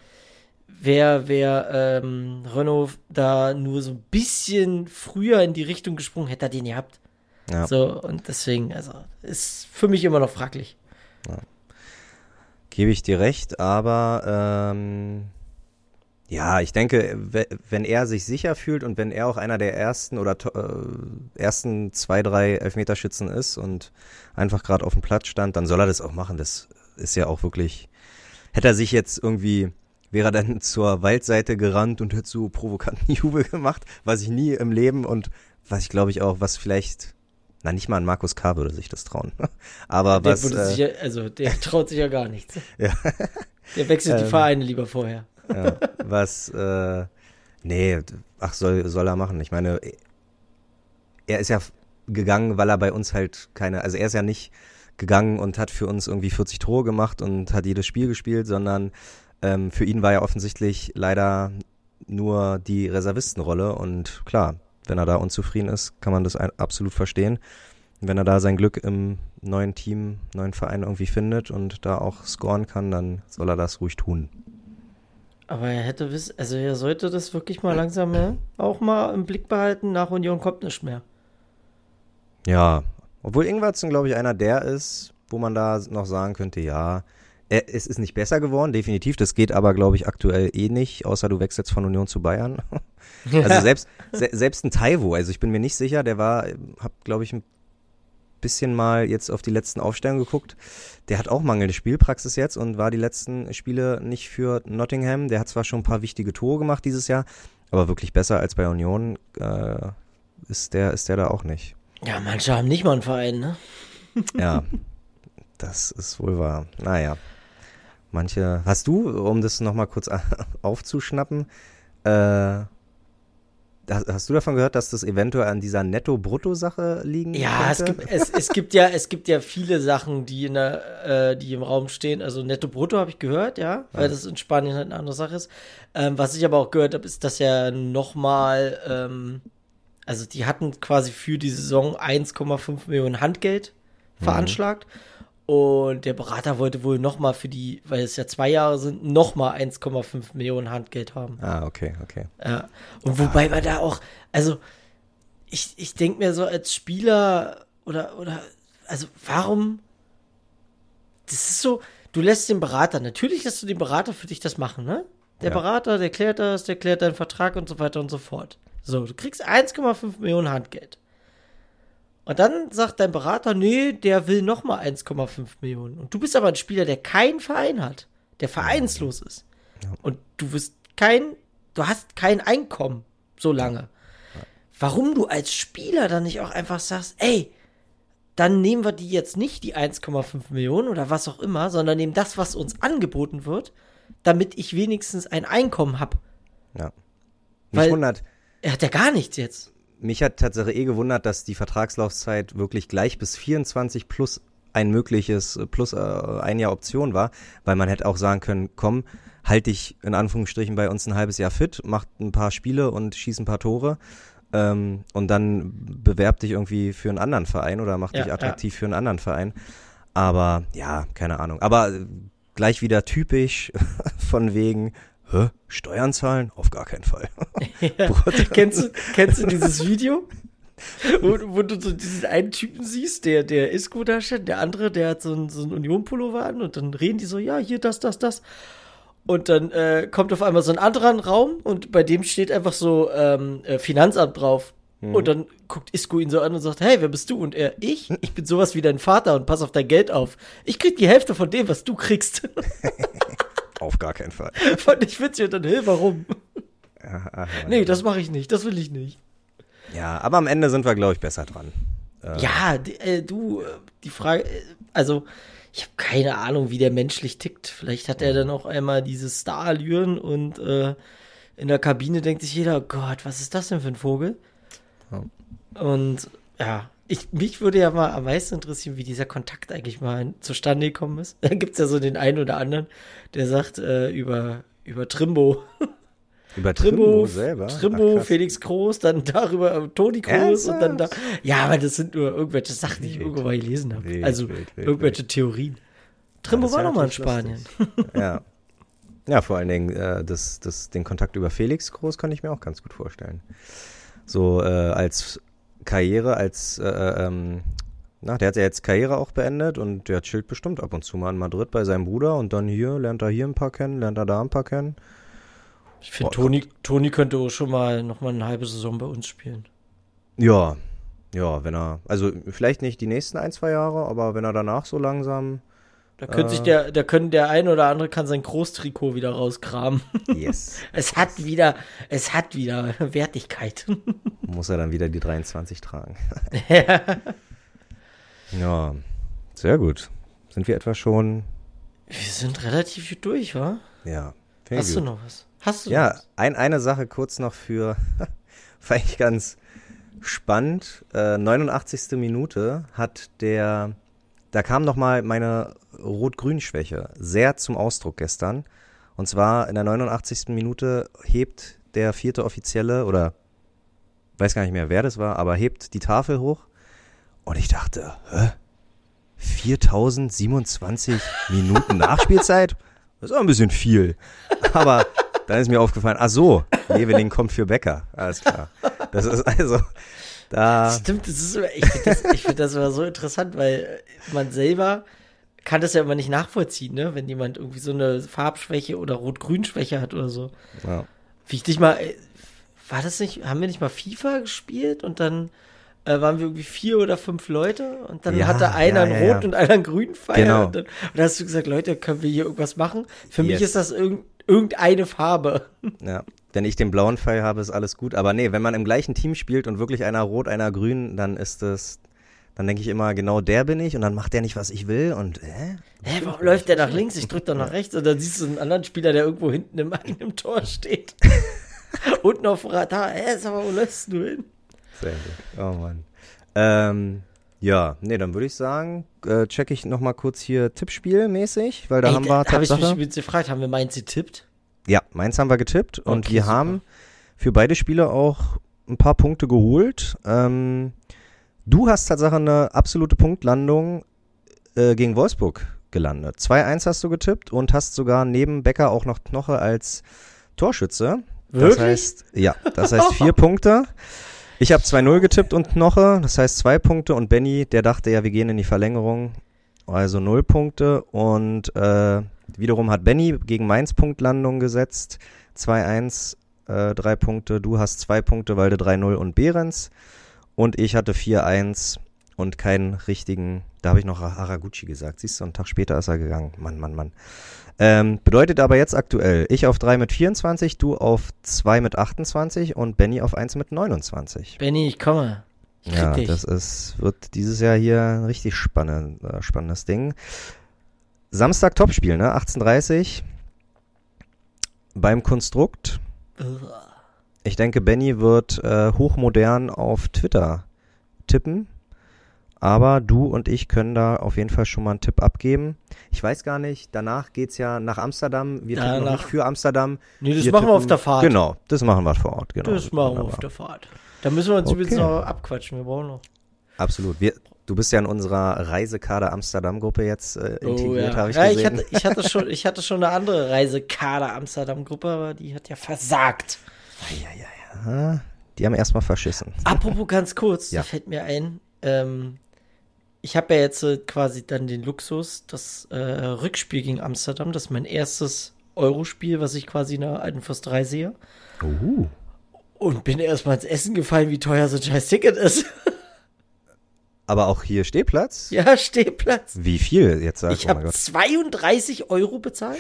S2: wer, wer ähm, Renault da nur so ein bisschen früher in die Richtung gesprungen, hätte er den gehabt.
S1: Ja.
S2: So, und deswegen, also, ist für mich immer noch fraglich.
S1: Gebe ich dir recht, aber ähm, ja, ich denke, we- wenn er sich sicher fühlt und wenn er auch einer der ersten oder äh, ersten zwei, drei Elfmeterschützen ist und einfach gerade auf dem Platz stand, dann soll er das auch machen. Das ist ja auch wirklich. Hätte er sich jetzt irgendwie, wäre er dann zur Waldseite gerannt und hätte so provokanten Jubel gemacht, was ich nie im Leben und was ich glaube ich auch, was vielleicht, na nicht mal an Markus K. würde sich das trauen. Aber
S2: Der
S1: was.
S2: würde
S1: äh,
S2: sich ja, also der traut sich ja gar nichts.
S1: ja.
S2: Der wechselt die
S1: Ähm,
S2: Vereine lieber vorher.
S1: ja, was, äh, nee, ach, soll, soll er machen. Ich meine, er ist ja gegangen, weil er bei uns halt keine, also er ist ja nicht gegangen und hat für uns irgendwie 40 Tore gemacht und hat jedes Spiel gespielt, sondern ähm, für ihn war ja offensichtlich leider nur die Reservistenrolle und klar, wenn er da unzufrieden ist, kann man das absolut verstehen. Wenn er da sein Glück im neuen Team, neuen Verein irgendwie findet und da auch scoren kann, dann soll er das ruhig tun.
S2: Aber er hätte wissen, also er sollte das wirklich mal langsam ne, auch mal im Blick behalten. Nach Union kommt nicht mehr.
S1: Ja, obwohl Ingwertsen, glaube ich, einer der ist, wo man da noch sagen könnte, ja, äh, es ist nicht besser geworden, definitiv. Das geht aber, glaube ich, aktuell eh nicht, außer du wechselst von Union zu Bayern. also selbst, se selbst ein Taiwo, also ich bin mir nicht sicher, der war, hab, glaube ich, ein bisschen mal jetzt auf die letzten Aufstellungen geguckt. Der hat auch mangelnde Spielpraxis jetzt und war die letzten Spiele nicht für Nottingham. Der hat zwar schon ein paar wichtige Tore gemacht dieses Jahr, aber wirklich besser als bei Union äh, ist der, ist der da auch nicht.
S2: Ja, manche haben nicht mal einen Verein, ne?
S1: Ja, das ist wohl wahr. Naja, manche. Hast du, um das nochmal kurz aufzuschnappen, äh, Hast du davon gehört, dass das eventuell an dieser Netto-Brutto-Sache liegen
S2: Ja, es gibt, es, es gibt ja, es gibt ja viele Sachen, die in der, äh, die im Raum stehen. Also Netto-Brutto habe ich gehört, ja, weil ja. das in Spanien halt eine andere Sache ist. Ähm, was ich aber auch gehört habe, ist, dass ja nochmal, ähm, also die hatten quasi für die Saison 1,5 Millionen Handgeld mhm. veranschlagt. Und der Berater wollte wohl nochmal für die, weil es ja zwei Jahre sind, nochmal 1,5 Millionen Handgeld haben.
S1: Ah, okay, okay.
S2: Ja. Und wobei man da auch, also ich, ich denke mir so als Spieler oder, oder, also warum, das ist so, du lässt den Berater, natürlich lässt du den Berater für dich das machen, ne? Der ja. Berater, der klärt das, der klärt deinen Vertrag und so weiter und so fort. So, du kriegst 1,5 Millionen Handgeld. Und dann sagt dein Berater, nee, der will nochmal 1,5 Millionen. Und du bist aber ein Spieler, der keinen Verein hat, der vereinslos ist. Und du wirst kein, du hast kein Einkommen so lange. Warum du als Spieler dann nicht auch einfach sagst, ey, dann nehmen wir die jetzt nicht die 1,5 Millionen oder was auch immer, sondern nehmen das, was uns angeboten wird, damit ich wenigstens ein Einkommen habe.
S1: Ja. Mich Weil wundert.
S2: Er hat ja gar nichts jetzt
S1: mich hat tatsächlich eh gewundert, dass die Vertragslaufzeit wirklich gleich bis 24 plus ein mögliches, plus äh, ein Jahr Option war, weil man hätte auch sagen können, komm, halt dich in Anführungsstrichen bei uns ein halbes Jahr fit, mach ein paar Spiele und schieß ein paar Tore ähm, und dann bewerb dich irgendwie für einen anderen Verein oder mach dich ja, attraktiv ja. für einen anderen Verein. Aber ja, keine Ahnung. Aber gleich wieder typisch von wegen, Hä? Steuern zahlen? Auf gar keinen Fall.
S2: Ja. kennst, du, kennst du dieses Video? Wo, wo, du so diesen einen Typen siehst, der, der Isco da steht, der andere, der hat so ein, so ein Union-Pullover an und dann reden die so, ja, hier, das, das, das. Und dann äh, kommt auf einmal so ein anderer Raum und bei dem steht einfach so ähm, äh, Finanzamt drauf. Mhm. Und dann guckt Isco ihn so an und sagt, hey, wer bist du? Und er, ich? Ich bin sowas wie dein Vater und pass auf dein Geld auf. Ich krieg die Hälfte von dem, was du kriegst.
S1: Auf gar keinen Fall.
S2: Fand ich witzig und dann, hey, warum? Ja, ach, nee, das mache ich nicht, das will ich nicht.
S1: Ja, aber am Ende sind wir, glaube ich, besser dran.
S2: Äh, ja, äh, du, die Frage, äh, also ich habe keine Ahnung, wie der menschlich tickt. Vielleicht hat er dann auch einmal diese Starallüren und äh, in der Kabine denkt sich jeder, oh Gott, was ist das denn für ein Vogel? Ja. Und ja, ich, mich würde ja mal am meisten interessieren, wie dieser Kontakt eigentlich mal zustande gekommen ist. Da gibt es ja so den einen oder anderen, der sagt äh, über, über Trimbo.
S1: Über Trimbo, Trimbo selber?
S2: Trimbo, Ach, Felix Groß, dann darüber äh, Toni Groß und dann da. Ja, aber das sind nur irgendwelche Sachen, die ich irgendwo mal gelesen habe. Wild, also wild, irgendwelche Theorien. Trimbo ja, war noch mal in Spanien.
S1: ja. Ja, vor allen Dingen äh, das, das, den Kontakt über Felix Groß kann ich mir auch ganz gut vorstellen. So äh, als Karriere als, äh, äh, ähm, na, der hat ja jetzt Karriere auch beendet und der chillt bestimmt ab und zu mal in Madrid bei seinem Bruder und dann hier, lernt er hier ein paar kennen, lernt er da ein paar kennen.
S2: Ich finde, Toni, Toni könnte auch schon mal noch mal eine halbe Saison bei uns spielen.
S1: Ja, ja, wenn er, also vielleicht nicht die nächsten ein, zwei Jahre, aber wenn er danach so langsam
S2: da könnte sich der, da können der ein oder andere kann sein Großtrikot wieder rauskramen. Yes. es hat wieder, es hat wieder Wertigkeit.
S1: Muss er dann wieder die 23 tragen. ja. ja, sehr gut. Sind wir etwa schon?
S2: Wir sind relativ gut durch, wa?
S1: Ja.
S2: Hast gut. du noch was? Hast du
S1: ja, was? Ein, eine Sache kurz noch für, fand ich ganz spannend. Äh, 89. Minute hat der da kam nochmal meine Rot-Grün-Schwäche sehr zum Ausdruck gestern. Und zwar in der 89. Minute hebt der vierte Offizielle oder weiß gar nicht mehr, wer das war, aber hebt die Tafel hoch. Und ich dachte, hä? 4027 Minuten Nachspielzeit? Das ist auch ein bisschen viel. Aber dann ist mir aufgefallen, ach so, Leveling kommt für Becker. Alles klar. Das ist also, da
S2: Stimmt, das ist, ich finde das, find das immer so interessant, weil man selber kann das ja immer nicht nachvollziehen, ne? Wenn jemand irgendwie so eine Farbschwäche oder Rot-Grün-Schwäche hat oder so.
S1: Ja.
S2: Wie ich dich mal, äh, war das nicht, haben wir nicht mal FIFA gespielt und dann äh, waren wir irgendwie vier oder fünf Leute und dann
S1: Ja,
S2: hatte einer
S1: ja,
S2: einen
S1: ja, ja.
S2: und einer einen grünen Pfeil.
S1: Genau.
S2: Und dann, und dann hast du gesagt, Leute, können wir hier irgendwas machen? Für mich
S1: Yes.
S2: ist das irgend, irgendeine Farbe.
S1: Ja. Wenn ich den blauen Pfeil habe, ist alles gut. Aber nee, wenn man im gleichen Team spielt und wirklich einer rot, einer grün, dann ist es, dann denke ich immer, genau der bin ich und dann macht der nicht, was ich will und äh?
S2: Hä, warum läuft der nach links? Ich drück doch nach rechts und dann siehst du einen anderen Spieler, der irgendwo hinten im eigenen Tor steht. Unten auf dem Radar. Hä, sag mal, wo läufst du hin?
S1: Sehr gut. Oh Mann. Ähm, ja, nee, dann würde ich sagen, äh, check ich noch mal kurz hier Tippspiel-mäßig, weil da
S2: Ey,
S1: haben wir
S2: habe ich mich gefragt, haben wir Mainz getippt?
S1: Ja, Mainz haben wir getippt und
S2: Okay,
S1: wir
S2: super.
S1: haben für beide Spiele auch ein paar Punkte geholt. Ähm, du hast Tatsache eine absolute Punktlandung äh, gegen Wolfsburg gelandet. 2-1 hast du getippt und hast sogar neben Becker auch noch Knoche als Torschütze. Das
S2: Wirklich?
S1: heißt, ja, das heißt vier Punkte. Ich habe 2-0 getippt und Knoche, das heißt zwei Punkte und Benny, der dachte ja, wir gehen in die Verlängerung. Also null Punkte und äh, wiederum hat Benny gegen Mainz Punktlandung gesetzt. 2-1, äh, drei Punkte. Du hast zwei Punkte, weil du 3-0 und Behrens. Und ich hatte 4-1 und keinen richtigen, da habe ich noch Haraguchi gesagt. Siehst du, einen Tag später ist er gegangen. Mann, Mann, Mann. Ähm, bedeutet aber jetzt aktuell, ich auf 3 mit 24, du auf 2 mit 28 und Benny auf 1 mit 29.
S2: Benny, ich komme. Ich
S1: Ja,
S2: dich.
S1: das ist, wird dieses Jahr hier ein richtig spannend, äh, spannendes Ding. Samstag Topspiel, ne? 18.30 beim Konstrukt. Ich denke, Benny wird äh, hochmodern auf Twitter tippen. Aber du und ich können da auf jeden Fall schon mal einen Tipp abgeben. Ich weiß gar nicht, danach geht's ja nach Amsterdam. Wir tippen noch
S2: Danach-
S1: nicht für Amsterdam.
S2: Nee, das
S1: Wir
S2: machen wir auf
S1: tippen-
S2: der Fahrt.
S1: Genau, das machen wir vor Ort. Genau,
S2: das machen wir auf der Fahrt. Da müssen wir uns
S1: Okay.
S2: übrigens noch abquatschen. Wir brauchen noch.
S1: Absolut. Wir, du bist ja in unserer Reisekader Amsterdam-Gruppe jetzt äh, integriert,
S2: ja.
S1: habe ich
S2: ja, ich
S1: gesehen.
S2: hatte, ich, hatte schon, ich hatte schon eine andere Reisekader Amsterdam-Gruppe, aber die hat ja versagt.
S1: Ah, die haben erstmal verschissen.
S2: Apropos ganz kurz,
S1: Ja.
S2: da fällt mir ein, ähm, ich habe ja jetzt äh, quasi dann den Luxus, das äh, Rückspiel gegen Amsterdam, das ist mein erstes Eurospiel, was ich quasi in der alten Fürsterei sehe.
S1: Uh.
S2: Und bin erstmal ins Essen gefallen, wie teuer so ein scheiß Ticket ist.
S1: Aber auch hier Stehplatz?
S2: ja, Stehplatz.
S1: Wie viel jetzt sag
S2: Ich
S1: oh
S2: habe
S1: Gott.
S2: 32 Euro bezahlt.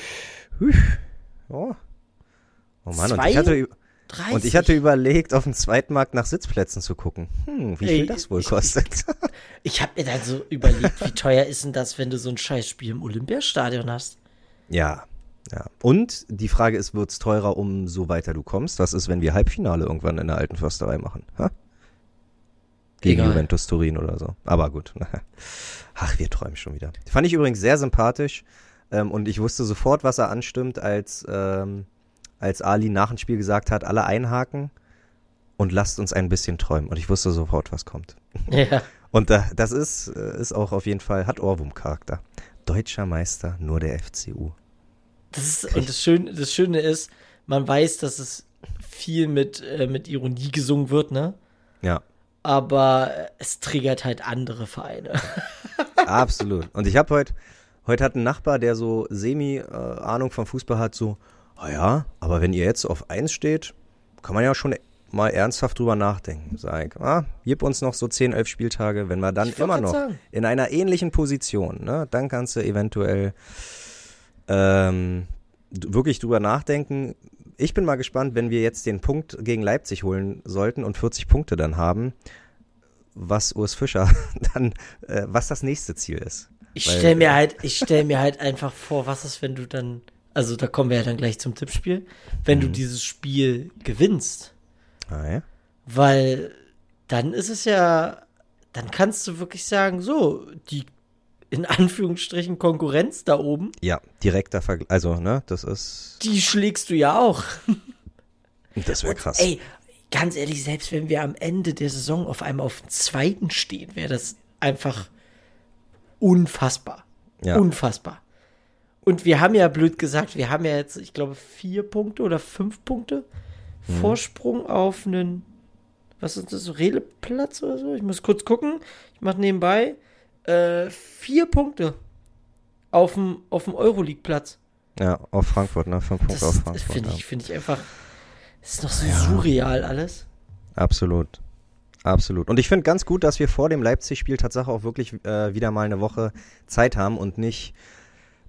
S1: Oh. Oh Mann, und ich, hatte, ü-
S2: 30.
S1: und ich hatte überlegt, auf dem Zweitmarkt nach Sitzplätzen zu gucken. Hm, wie viel
S2: Ey,
S1: das wohl
S2: ich-
S1: kostet.
S2: Ich habe mir dann so überlegt, wie teuer ist denn das, wenn du so ein Scheißspiel im Olympiastadion hast?
S1: ja, ja. Und die Frage ist, wird's teurer, umso weiter du kommst? Was ist, wenn wir Halbfinale irgendwann in der alten Försterei machen? Ha? Gegen
S2: Egal.
S1: Juventus Turin oder so. Aber gut. Ach, wir träumen schon wieder. Fand ich übrigens sehr sympathisch. Ähm, und ich wusste sofort, was er anstimmt, als, ähm, als Ali nach dem Spiel gesagt hat, alle einhaken und lasst uns ein bisschen träumen. Und ich wusste sofort, was kommt.
S2: Ja.
S1: Und äh, das ist, äh, ist auch auf jeden Fall, hat Ohrwurm-Charakter. Deutscher Meister, nur der FCU.
S2: Das ist, und das Schöne, das Schöne ist, man weiß, dass es viel mit, äh, mit Ironie gesungen wird, ne?
S1: Ja,
S2: Aber äh, es triggert halt andere Vereine.
S1: absolut. Und ich habe heute, heute hat ein Nachbar, der so semi-Ahnung vom Fußball hat, so, ah ja, aber wenn ihr jetzt auf eins steht, kann man ja schon mal ernsthaft drüber nachdenken. Sag ich, ah, gib uns noch so 10, 11 Spieltage, wenn wir dann immer noch
S2: sagen.
S1: in einer ähnlichen Position, ne, dann kannst du eventuell ähm, wirklich drüber nachdenken. Ich bin mal gespannt, wenn wir jetzt den Punkt gegen Leipzig holen sollten und 40 Punkte dann haben, was Urs Fischer dann, äh, was das nächste Ziel ist.
S2: Ich
S1: Weil-
S2: stell mir halt, ich stell mir halt einfach vor, was ist, wenn du dann, also da kommen wir ja dann gleich zum Tippspiel, wenn
S1: Mhm.
S2: du dieses Spiel gewinnst.
S1: Ah, ja?
S2: Weil dann ist es ja, dann kannst du wirklich sagen, so, die in Anführungsstrichen Konkurrenz da oben,
S1: ja, direkter Vergleich. Also, ne, das ist,
S2: die schlägst du ja auch.
S1: das wäre
S2: Und,
S1: krass.
S2: Ey, ganz ehrlich, selbst wenn wir am Ende der Saison auf einmal auf dem zweiten stehen, wäre das einfach unfassbar.
S1: Ja.
S2: Unfassbar. Und wir haben ja blöd gesagt, wir haben ja jetzt, ich glaube, vier Punkte oder fünf Punkte
S1: Mhm.
S2: Vorsprung auf einen, was ist das, Releplatz oder so? Ich muss kurz gucken. Ich mache nebenbei. Äh, vier Punkte. auf dem, auf dem Euroleague-Platz.
S1: Ja, auf Frankfurt, ne? Fünf Punkte auf Frankfurt.
S2: finde
S1: ja.
S2: ich, finde ich einfach. Das ist noch so surreal alles.
S1: Absolut. Absolut. Und ich finde ganz gut, dass wir vor dem Leipzig-Spiel tatsächlich auch wirklich äh, wieder mal eine Woche Zeit haben und nicht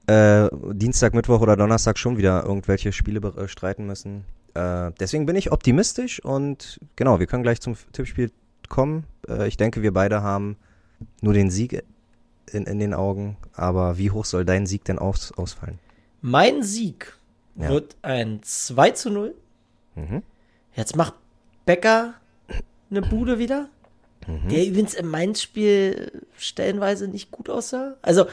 S1: äh, Dienstag, Mittwoch oder Donnerstag schon wieder irgendwelche Spiele bestreiten müssen. Äh, deswegen bin ich optimistisch und genau, wir können gleich zum Tippspiel kommen. Äh, ich denke, wir beide haben nur den Sieg in, in den Augen. Aber wie hoch soll dein Sieg denn aus, ausfallen?
S2: Mein Sieg
S1: Ja.
S2: wird ein 2 zu 0.
S1: Mhm.
S2: Jetzt macht Becker eine Bude wieder.
S1: Mhm.
S2: Der übrigens im Mainz-Spiel stellenweise nicht gut aussah. Also,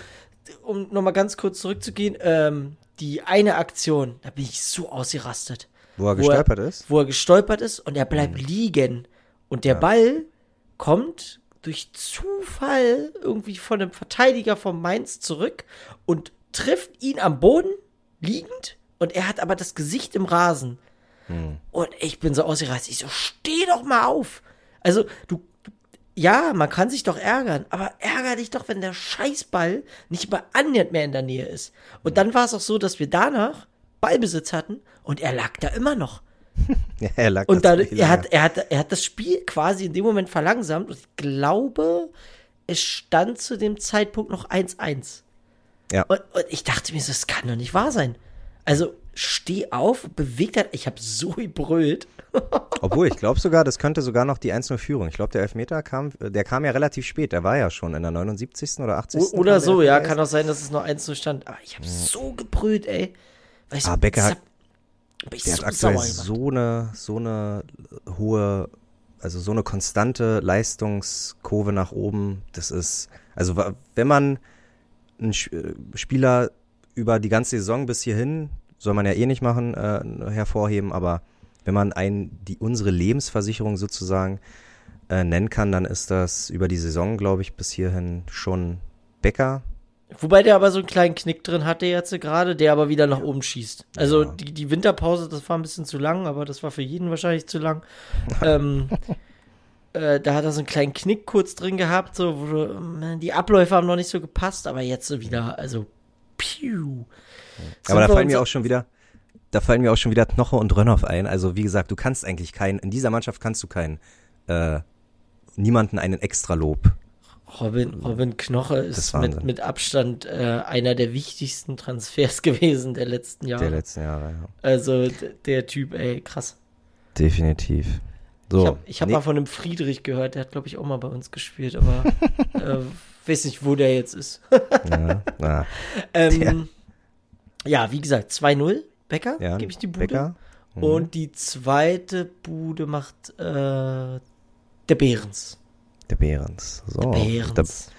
S2: um nochmal ganz kurz zurückzugehen, ähm, die eine Aktion, da bin ich so ausgerastet.
S1: Wo er gestolpert ist?
S2: Wo er gestolpert ist und er bleibt liegen. Und der Ball kommt durch Zufall irgendwie von einem Verteidiger von Mainz zurück und trifft ihn am Boden liegend und er hat aber das Gesicht im Rasen. Und ich bin so ausgerastet. Ich so, steh doch mal auf. Also, du, ja, man kann sich doch ärgern, aber ärger dich doch, wenn der Scheißball nicht mal annähernd mehr in der Nähe ist. Und dann war es auch so, dass wir danach Ballbesitz hatten und er lag da immer noch.
S1: Ja, er lag
S2: Und dann, er hat, er, hat, er hat das Spiel quasi in dem Moment verlangsamt und ich glaube, es stand zu dem Zeitpunkt noch 1-1.
S1: Ja.
S2: Und, und ich dachte mir so, das kann doch nicht wahr sein. Also, steh auf, beweg das. Ich habe so gebrüllt.
S1: Obwohl, ich glaube sogar, das könnte sogar noch die 1-0-Führung. Ich glaube, der Elfmeter kam, der kam ja relativ spät. Der war ja schon in der 79. oder 80.
S2: O-
S1: kam
S2: Oder
S1: der
S2: so, ja, kann auch sein, dass es noch 1 zu stand. Aber ich habe so gebrüllt, ey. Weißt
S1: Ah, Becker hat-
S2: bin ich
S1: Der
S2: so
S1: hat aktuell so eine, so eine hohe, also so eine konstante Leistungskurve nach oben. Das ist, also wenn man einen äh, Spieler über die ganze Saison bis hierhin, soll man ja eh nicht machen, äh, hervorheben, aber wenn man einen, die, unsere Lebensversicherung sozusagen äh, nennen kann, dann ist das über die Saison, glaube ich, bis hierhin schon Becker.
S2: Wobei der aber so einen kleinen Knick drin hatte jetzt gerade, der aber wieder nach oben schießt. Also
S1: Ja.
S2: die, die Winterpause, das war ein bisschen zu lang, aber das war für jeden wahrscheinlich zu lang. ähm, äh, da hat er so einen kleinen Knick kurz drin gehabt, so, wo ähm, die Abläufe haben noch nicht so gepasst, aber jetzt so wieder, also, piu. Sind
S1: Aber da fallen mir auch schon wieder, da fallen mir auch schon wieder Knoche und Rönnoff ein. Also wie gesagt, du kannst eigentlich keinen, in dieser Mannschaft kannst du keinen, äh, niemanden einen Extralob.
S2: Robin, Robin Knoche ist mit, mit Abstand äh, einer der wichtigsten Transfers gewesen der letzten Jahre.
S1: Der letzten Jahre, ja.
S2: also der Typ, ey, krass.
S1: Definitiv. So.
S2: Ich habe hab
S1: nee,
S2: mal von einem Friedrich gehört, der hat, glaube ich, auch mal bei uns gespielt, aber äh, weiß nicht, wo der jetzt ist.
S1: ja, na,
S2: ähm, ja, wie gesagt, 2-0, Becker,
S1: ja,
S2: gebe ich die Bude.
S1: Mhm.
S2: Und die zweite Bude macht äh, der Behrens.
S1: Der Behrens. So.
S2: Der
S1: Da
S2: Behrens.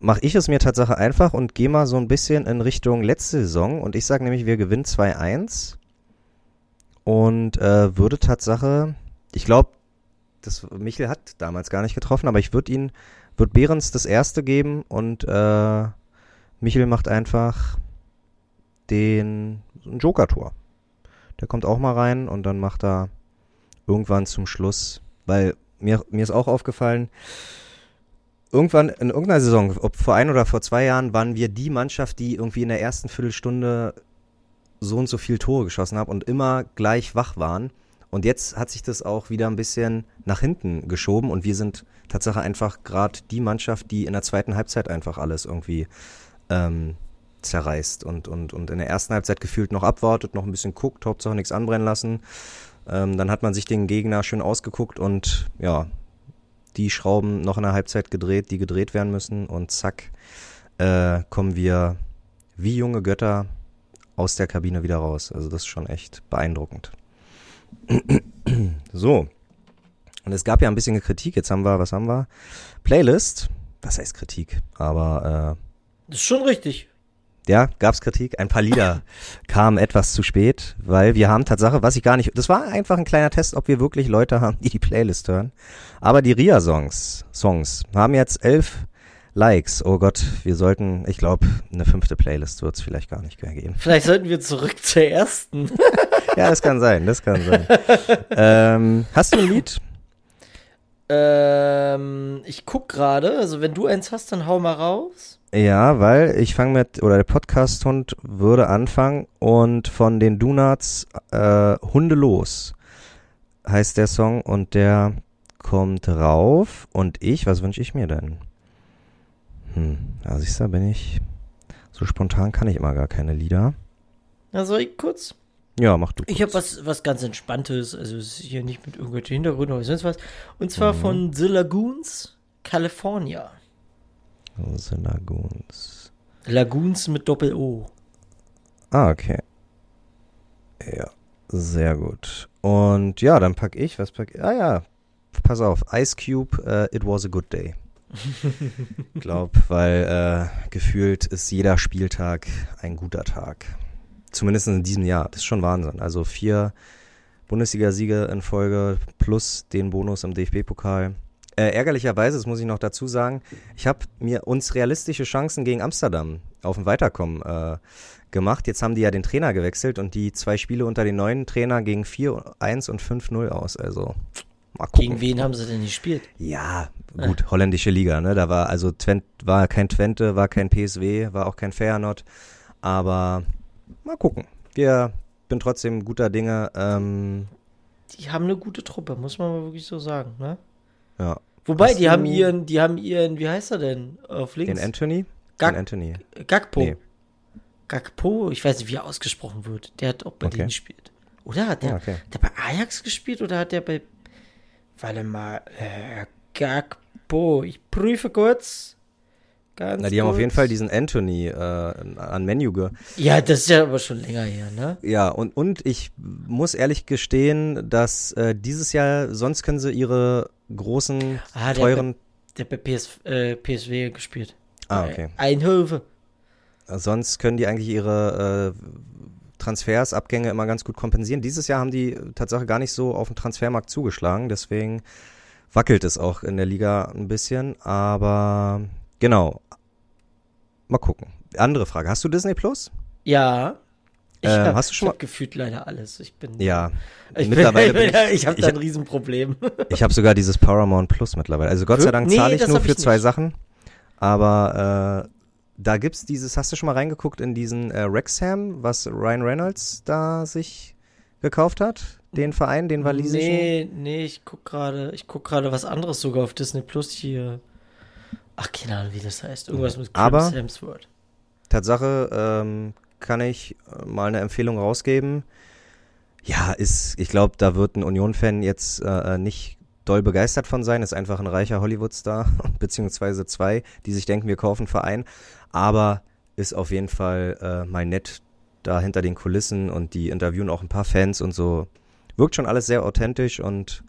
S1: mache ich es mir Tatsache einfach und gehe mal so ein bisschen in Richtung letzte Saison und ich sage nämlich, wir gewinnen 2-1 und äh, würde Tatsache, ich glaube, das Michel hat damals gar nicht getroffen, aber ich würde ihn, würde Behrens das erste geben und äh, Michel macht einfach den ein Joker-Tor. Der kommt auch mal rein und dann macht er irgendwann zum Schluss, weil mir, mir ist auch aufgefallen, irgendwann in irgendeiner Saison, ob vor ein oder vor zwei Jahren, waren wir die Mannschaft, die irgendwie in der ersten Viertelstunde so und so viel Tore geschossen hat und immer gleich wach waren. Und jetzt hat sich das auch wieder ein bisschen nach hinten geschoben und wir sind Tatsache einfach gerade die Mannschaft, die in der zweiten Halbzeit einfach alles irgendwie ähm, zerreißt und, und, und in der ersten Halbzeit gefühlt noch abwartet, noch ein bisschen guckt, Hauptsache nichts anbrennen lassen. Ähm, dann hat man sich den Gegner schön ausgeguckt und ja, die Schrauben noch in der Halbzeit gedreht, die gedreht werden müssen und zack, äh, kommen wir wie junge Götter aus der Kabine wieder raus. Also das ist schon echt beeindruckend. so. Und es gab ja ein bisschen Kritik. Jetzt haben wir, was haben wir? Playlist. Was heißt Kritik? Aber
S2: Das ist schon richtig.
S1: Ja, gab's Kritik. Ein paar Lieder kamen etwas zu spät, weil wir haben Tatsache, was ich gar nicht, das war einfach ein kleiner Test, ob wir wirklich Leute haben, die die Playlist hören. Aber die Ria-Songs, Songs, haben jetzt elf Likes. Oh Gott, wir sollten, ich glaube, eine fünfte Playlist wird's vielleicht gar nicht mehr geben.
S2: Vielleicht sollten wir zurück zur ersten.
S1: Ja, das kann sein, das kann sein. ähm, hast du ein Lied?
S2: ähm, ich guck gerade, also wenn du eins hast, dann hau mal raus.
S1: Ja, weil ich fange mit, oder der Podcast-Hund würde anfangen und von den Donuts äh, Hunde los heißt der Song und der kommt rauf und ich, was wünsche ich mir denn? Hm, ja, siehst du, bin ich, so spontan kann ich immer gar keine Lieder.
S2: Na, soll ich kurz?
S1: Ja, mach du.
S2: Ich habe was, was ganz Entspanntes, also es ist hier nicht mit irgendwelchen Hintergründen oder sonst was. Und zwar
S1: Mhm.
S2: von The Lagoons, California.
S1: The Lagoons.
S2: Lagoons mit Doppel-O.
S1: Ah, okay. Ja, sehr gut. Und ja, dann pack ich, was pack ich? Ah ja, pass auf, Ice Cube, äh, It Was a Good Day. Glaub, weil äh, gefühlt ist jeder Spieltag ein guter Tag. Zumindest in diesem Jahr. Das ist schon Wahnsinn. Also vier Bundesliga-Siege in Folge plus den Bonus im DFB-Pokal. Äh, ärgerlicherweise, das muss ich noch dazu sagen, ich habe mir uns realistische Chancen gegen Amsterdam auf dem Weiterkommen äh, gemacht. Jetzt haben die ja den Trainer gewechselt und die zwei Spiele unter den neuen Trainer gegen 4-1 und 5-0 aus. Also mal gucken.
S2: Gegen wen haben sie denn gespielt?
S1: Ja, gut, holländische Liga, ne? Da war also Twent, war kein Twente, war kein PSW, war auch kein Feyenoord. Aber mal gucken. Wir bin trotzdem guter Dinge. Ähm,
S2: Die haben eine gute Truppe, muss man mal wirklich so sagen, ne?
S1: Ja.
S2: Wobei,
S1: Hast
S2: die
S1: du
S2: haben ihren, die haben ihren, wie heißt er denn? Auf links?
S1: Den Anthony?
S2: Gag-
S1: Den Anthony.
S2: Gagpo.
S1: Nee.
S2: Gagpo, ich weiß nicht, wie er ausgesprochen wird. Der hat auch bei
S1: Okay.
S2: denen gespielt. Oder hat der,
S1: Ah, okay.
S2: der bei Ajax gespielt oder hat der bei. Warte mal, äh, Gagpo. Ich prüfe kurz. Ganz
S1: Na, die haben auf
S2: kurz.
S1: jeden Fall diesen Anthony äh, an Menü ge.
S2: Ja, das ist ja aber schon länger her, ne?
S1: Ja, und, und ich muss ehrlich gestehen, dass äh, dieses Jahr, sonst können sie ihre großen,
S2: Ah, der
S1: teuren,
S2: Der hat bei PS, äh, PSW gespielt.
S1: Ah,
S2: Bei
S1: okay.
S2: Einhöfe.
S1: sonst können die eigentlich ihre äh, Transfers, Abgänge immer ganz gut kompensieren. Dieses Jahr haben die Tatsache gar nicht so auf dem Transfermarkt zugeschlagen, deswegen wackelt es auch in der Liga ein bisschen, aber genau. Mal gucken. Andere Frage. Hast du Disney Plus?
S2: Ja. Ich
S1: Ähm,
S2: hab,
S1: hast du schon
S2: ich
S1: mal-
S2: hab gefühlt leider alles. Ich bin.
S1: Ja.
S2: Ich
S1: mittlerweile
S2: bin,
S1: bin ich,
S2: ich habe da ein Riesenproblem.
S1: ich habe sogar dieses Paramount Plus mittlerweile. Also Gott sei Dank
S2: Nee,
S1: zahle ich nur für zwei. Sachen, aber äh, da gibt's dieses, hast du schon mal reingeguckt in diesen äh, Wrexham, was Ryan Reynolds da sich gekauft hat? Den Verein, den walisischen?
S2: Nee, nee, ich guck gerade, ich guck gerade was anderes sogar auf Disney Plus hier. Ach, keine Ahnung, wie das heißt. Irgendwas mit Chris
S1: Aber-
S2: Hemsworth.
S1: Tatsache ähm, kann ich äh, mal eine Empfehlung rausgeben. Ja, ist, ich glaube, da wird ein Union-Fan jetzt äh, nicht doll begeistert von sein. Ist einfach ein reicher Hollywood-Star, beziehungsweise zwei, die sich denken, wir kaufen Verein. Aber ist auf jeden Fall äh, mal nett da hinter den Kulissen und die interviewen auch ein paar Fans und so. Wirkt schon alles sehr authentisch und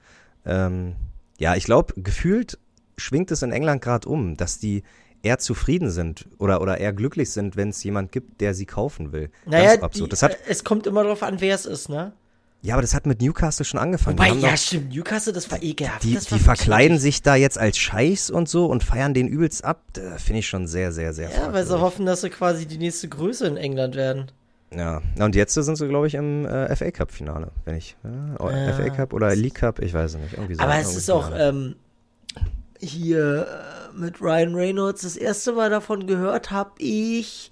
S1: ähm, ja, ich glaube, gefühlt schwingt es in England gerade um, dass die eher zufrieden sind oder, oder eher glücklich sind, wenn es jemand gibt, der sie kaufen will.
S2: Naja,
S1: Ganz absurd.
S2: die,
S1: das hat,
S2: äh, es kommt immer darauf an, wer es ist, ne?
S1: ja, aber das hat mit Newcastle schon angefangen.
S2: Wobei, ja,
S1: doch-
S2: stimmt, Newcastle, das war ekelhaft.
S1: die, die verkleiden sich da jetzt als Scheichs und so und feiern den übelst ab. Finde ich schon sehr, sehr, sehr
S2: Ja, weil sie hoffen, dass sie quasi die nächste Größe in England werden.
S1: Ja, Na, und jetzt sind sie, glaube ich, im äh, FA Cup-Finale, wenn ich. Ja,
S2: Ja.
S1: FA Cup oder League Cup, ich weiß es nicht. Irgendwie so,
S2: Aber es ist auch
S1: Finale.
S2: ähm, hier äh, mit Ryan Reynolds das erste Mal davon gehört habe ich.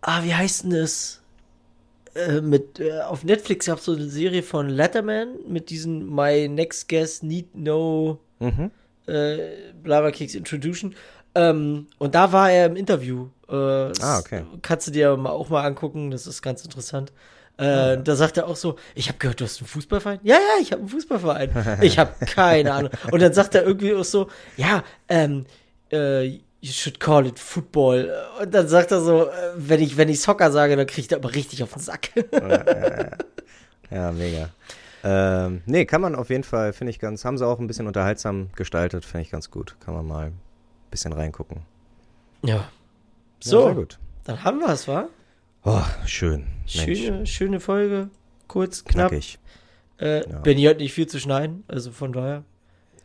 S2: Ah, wie heißt denn das? Äh, mit äh, auf Netflix gab es so eine Serie von Letterman mit diesen My Next Guest Need No
S1: Mhm.
S2: äh, Blabber Kicks Introduction. Ähm, und da war er im Interview. Äh,
S1: Ah, okay.
S2: Kannst du dir auch mal angucken, das ist ganz interessant. Äh, Da sagt er auch so, ich habe gehört, du hast einen Fußballverein? Ja, ja, ich habe einen Fußballverein. ich habe keine Ahnung. Und dann sagt er irgendwie auch so, ja, ähm, äh, you should call it Football. Und dann sagt er so, äh, wenn ich, wenn ich Soccer sage, dann kriegt er aber richtig auf den Sack.
S1: Ja, mega. Ähm, nee, kann man auf jeden Fall, finde ich ganz, haben sie auch ein bisschen unterhaltsam gestaltet, finde ich ganz gut. Kann man mal ein bisschen reingucken.
S2: ja.
S1: Ja,
S2: So,
S1: sehr gut.
S2: dann haben wir es, wa?
S1: Oh, schön. Mensch,
S2: Schöne, schöne Folge. Kurz, knapp.
S1: knackig.
S2: Äh,
S1: Ja.
S2: Benny hat nicht viel zu schneiden, also von daher.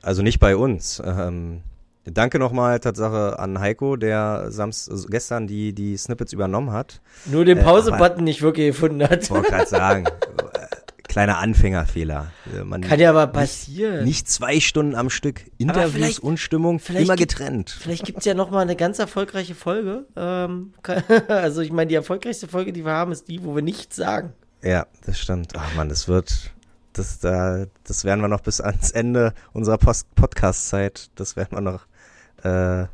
S1: Also nicht bei uns. Ähm, danke nochmal Tatsache an Heiko, der Samst also gestern die, die Snippets übernommen hat.
S2: Nur den
S1: Äh,
S2: Pause-Button nicht wirklich gefunden hat.
S1: Ich wollte gerade sagen, äh, kleiner Anfängerfehler. Äh, Man
S2: Kann ja aber passieren.
S1: nicht zwei Stunden am Stück. Interviews und Stimmung
S2: vielleicht
S1: immer
S2: gibt-
S1: getrennt.
S2: Vielleicht gibt's ja noch mal eine ganz erfolgreiche Folge. Ähm, also ich meine, die erfolgreichste Folge, die wir haben, ist die, wo wir nichts sagen.
S1: Ja, das stimmt. Ach man, das wird, das, da, das werden wir noch bis ans Ende unserer Podcast-Zeit, das werden wir noch äh,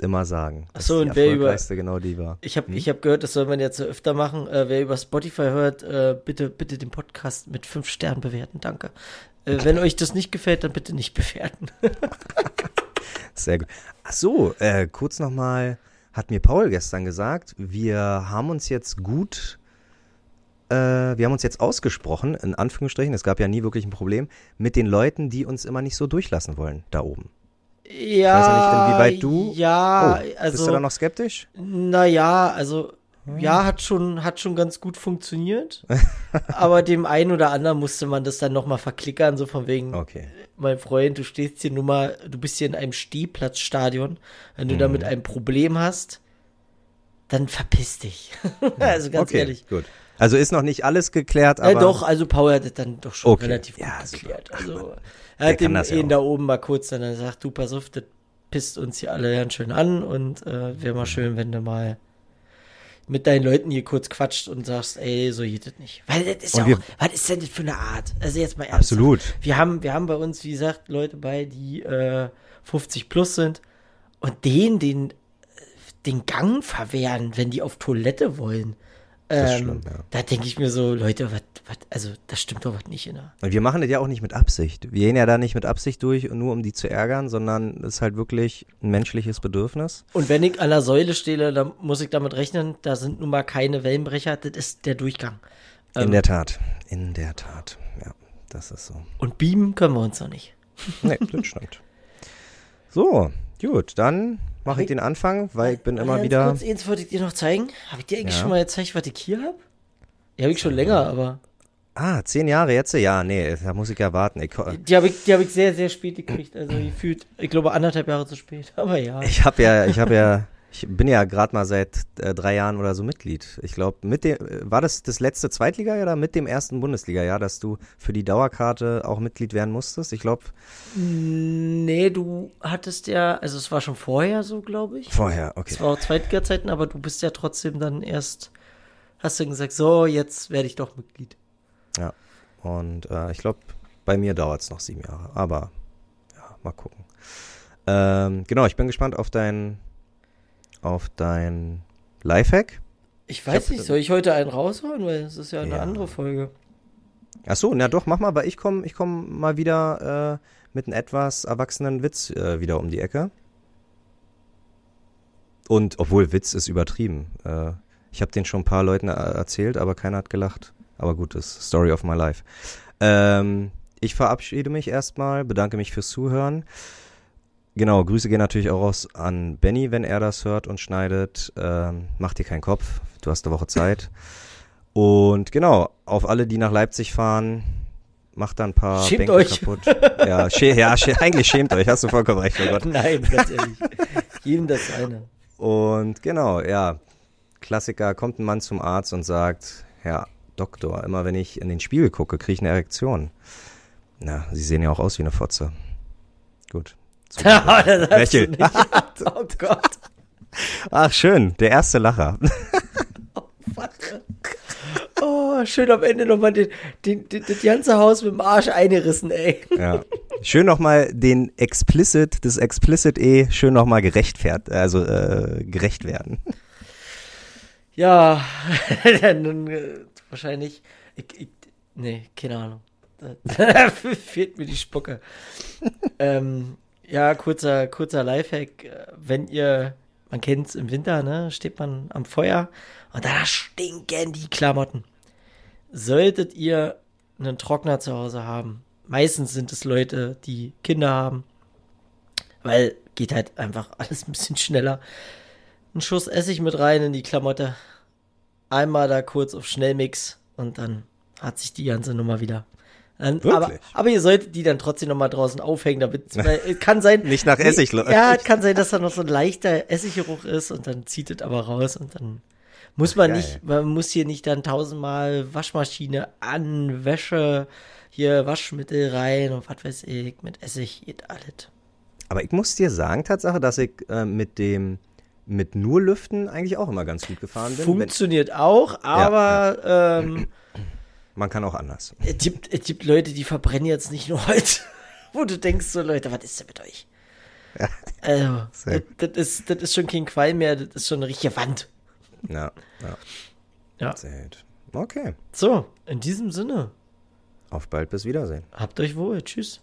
S1: immer sagen. Dass die
S2: und wer über-
S1: genau die war.
S2: Ich habe ich hab gehört, das soll man jetzt so öfter machen. Äh, wer über Spotify hört, äh, bitte, bitte den Podcast mit fünf Sternen bewerten. Danke. Äh, wenn euch das nicht gefällt, dann bitte nicht bewerten.
S1: Sehr gut. Ach so, äh, kurz nochmal, hat mir Paul gestern gesagt, wir haben uns jetzt gut, äh, wir haben uns jetzt ausgesprochen, in Anführungsstrichen, es gab ja nie wirklich ein Problem, mit den Leuten, die uns immer nicht so durchlassen wollen, da oben.
S2: Ja,
S1: Ich weiß ja nicht, inwieweit du.
S2: Ja,
S1: oh,
S2: also.
S1: bist du da noch skeptisch?
S2: Naja, also ja, hat schon, hat schon ganz gut funktioniert. aber dem einen oder anderen musste man das dann nochmal verklickern, so von wegen,
S1: Okay.
S2: mein Freund, du stehst hier nun mal, du bist hier in einem Stehplatzstadion. Wenn du damit ein Problem hast, dann verpiss dich. also ganz
S1: okay,
S2: ehrlich.
S1: gut. Also ist noch nicht alles geklärt, aber
S2: Äh, doch, also Paul hat das dann doch schon
S1: Okay.
S2: relativ
S1: Ja,
S2: gut
S1: super.
S2: geklärt. Also er hat
S1: ja
S2: ihn da oben mal kurz dann gesagt, du pass auf, das pisst uns hier alle ganz schön an und äh, wäre mal schön, wenn du mal mit deinen Leuten hier kurz quatscht und sagst, ey, so geht das nicht. Weil das ist
S1: Und
S2: ja auch, was ist denn das für eine Art? Also jetzt mal ernsthaft.
S1: absolut.
S2: Wir haben, wir haben bei uns, wie gesagt, Leute bei, die äh, 50 plus sind und denen den, den Gang verwehren, wenn die auf Toilette wollen.
S1: Das ist
S2: Ähm,
S1: schlimm, ja.
S2: Da denke ich mir so, Leute, was, was, also das stimmt doch was nicht in.
S1: Und wir machen das ja auch nicht mit Absicht. Wir gehen ja da nicht mit Absicht durch, nur um die zu ärgern, sondern es ist halt wirklich ein menschliches Bedürfnis.
S2: Und wenn ich an der Säule stehe, dann muss ich damit rechnen, da sind nun mal keine Wellenbrecher, das ist der Durchgang.
S1: In
S2: Ähm,
S1: der Tat. In der Tat. Ja, das ist so.
S2: Und beamen können wir uns noch nicht.
S1: Nee, das stimmt. So, gut, dann mache ich den Anfang, weil ich bin immer wieder.
S2: Kurz, eins wollte ich dir noch zeigen. Habe ich dir eigentlich
S1: Ja.
S2: schon mal gezeigt, was ich hier habe? Ja, habe ich schon länger, aber
S1: Ah, zehn Jahre jetzt? Ja, nee, da muss ich ja warten. Ich,
S2: die habe ich, die hab ich sehr, sehr spät gekriegt. Also gefühlt, ich glaube, anderthalb Jahre zu spät. Aber ja.
S1: ich habe ja, ich habe ja, ich bin ja gerade mal seit äh, drei Jahren oder so Mitglied. Ich glaube, mit dem, äh, war das das letzte Zweitliga oder mit dem ersten Bundesliga-Jahr, dass du für die Dauerkarte auch Mitglied werden musstest? Ich glaube,
S2: Nee, du hattest ja, also es war schon vorher so, glaube ich.
S1: vorher, okay.
S2: Es war auch Zweitliga-Zeiten, aber du bist ja trotzdem dann erst, hast du gesagt, so, jetzt werde ich doch Mitglied.
S1: Ja. Und äh, ich glaube, bei mir dauert es noch sieben Jahre. Aber ja, mal gucken. Ähm, genau, ich bin gespannt auf dein auf dein Lifehack.
S2: Ich weiß
S1: hab-
S2: nicht, soll ich heute einen raushauen? Weil es ist ja eine
S1: Ja.
S2: andere Folge.
S1: Ach so, na doch, mach mal, weil ich komme ich komm mal wieder äh, mit einem etwas erwachsenen Witz äh, wieder um die Ecke. Und obwohl Witz ist übertrieben. Äh, ich habe den schon ein paar Leuten äh, erzählt, aber keiner hat gelacht. Aber gut, das ist Story of my life. Ähm, ich verabschiede mich erstmal, bedanke mich fürs Zuhören. Genau, Grüße gehen natürlich auch raus an Benny, wenn er das hört und schneidet. Ähm, mach dir keinen Kopf, du hast eine Woche Zeit. Und genau, auf alle, die nach Leipzig fahren, macht da ein paar
S2: Schämt
S1: Bänke
S2: euch.
S1: kaputt. Ja, schä ja schä eigentlich schämt euch, hast du vollkommen recht, oh Gott.
S2: Nein, ganz ehrlich. Jedem das eine.
S1: Und genau, ja, Klassiker, kommt ein Mann zum Arzt und sagt, Herr Doktor, immer wenn ich in den Spiegel gucke, kriege ich eine Erektion. Na, Sie sehen ja auch aus wie eine Fotze. Gut.
S2: Nicht. oh Gott.
S1: Ach, schön, der erste Lacher.
S2: Oh, schön am Ende nochmal den, den, den, das ganze Haus mit dem Arsch eingerissen, ey.
S1: Ja. Schön nochmal den Explicit, das Explicit E, schön nochmal gerechtfert, also äh, gerecht werden.
S2: Ja, dann äh, wahrscheinlich. Ich, ich, nee, keine Ahnung. Fehlt mir die Spucke. ähm, ja, kurzer, kurzer Lifehack. Wenn ihr, man kennt's im Winter, ne, steht man am Feuer und da stinken die Klamotten. Solltet ihr einen Trockner zu Hause haben, meistens sind es Leute, die Kinder haben, weil geht halt einfach alles ein bisschen schneller. Ein Schuss Essig mit rein in die Klamotte. Einmal da kurz auf Schnellmix und dann hat sich die ganze Nummer wieder. Dann, aber, aber ihr solltet die dann trotzdem noch mal draußen aufhängen, damit weil es kann sein.
S1: Nicht nach Essig läuft.
S2: Ja, es kann sein, dass da noch so ein leichter Essiggeruch ist und dann zieht es aber raus und dann. Muss man
S1: Geil.
S2: nicht, man muss hier nicht dann tausendmal Waschmaschine an, Wäsche, hier Waschmittel rein und was weiß ich, mit Essig geht alles.
S1: Aber ich muss dir sagen, Tatsache, dass ich äh, mit dem, mit nur Lüften eigentlich auch immer ganz gut gefahren bin.
S2: Funktioniert auch, aber ähm,
S1: man kann auch anders.
S2: es, gibt, es gibt Leute, die verbrennen jetzt nicht nur Holz, wo du denkst, so Leute, was ist denn mit euch?
S1: Ja.
S2: Also, das, das, ist, das ist schon kein Qualm mehr, das ist schon eine richtige Wand.
S1: Ja, ja.
S2: Ja.
S1: Sehr gut. Okay.
S2: So, in diesem Sinne,
S1: Auf bald, bis Wiedersehen.
S2: habt euch wohl. Tschüss.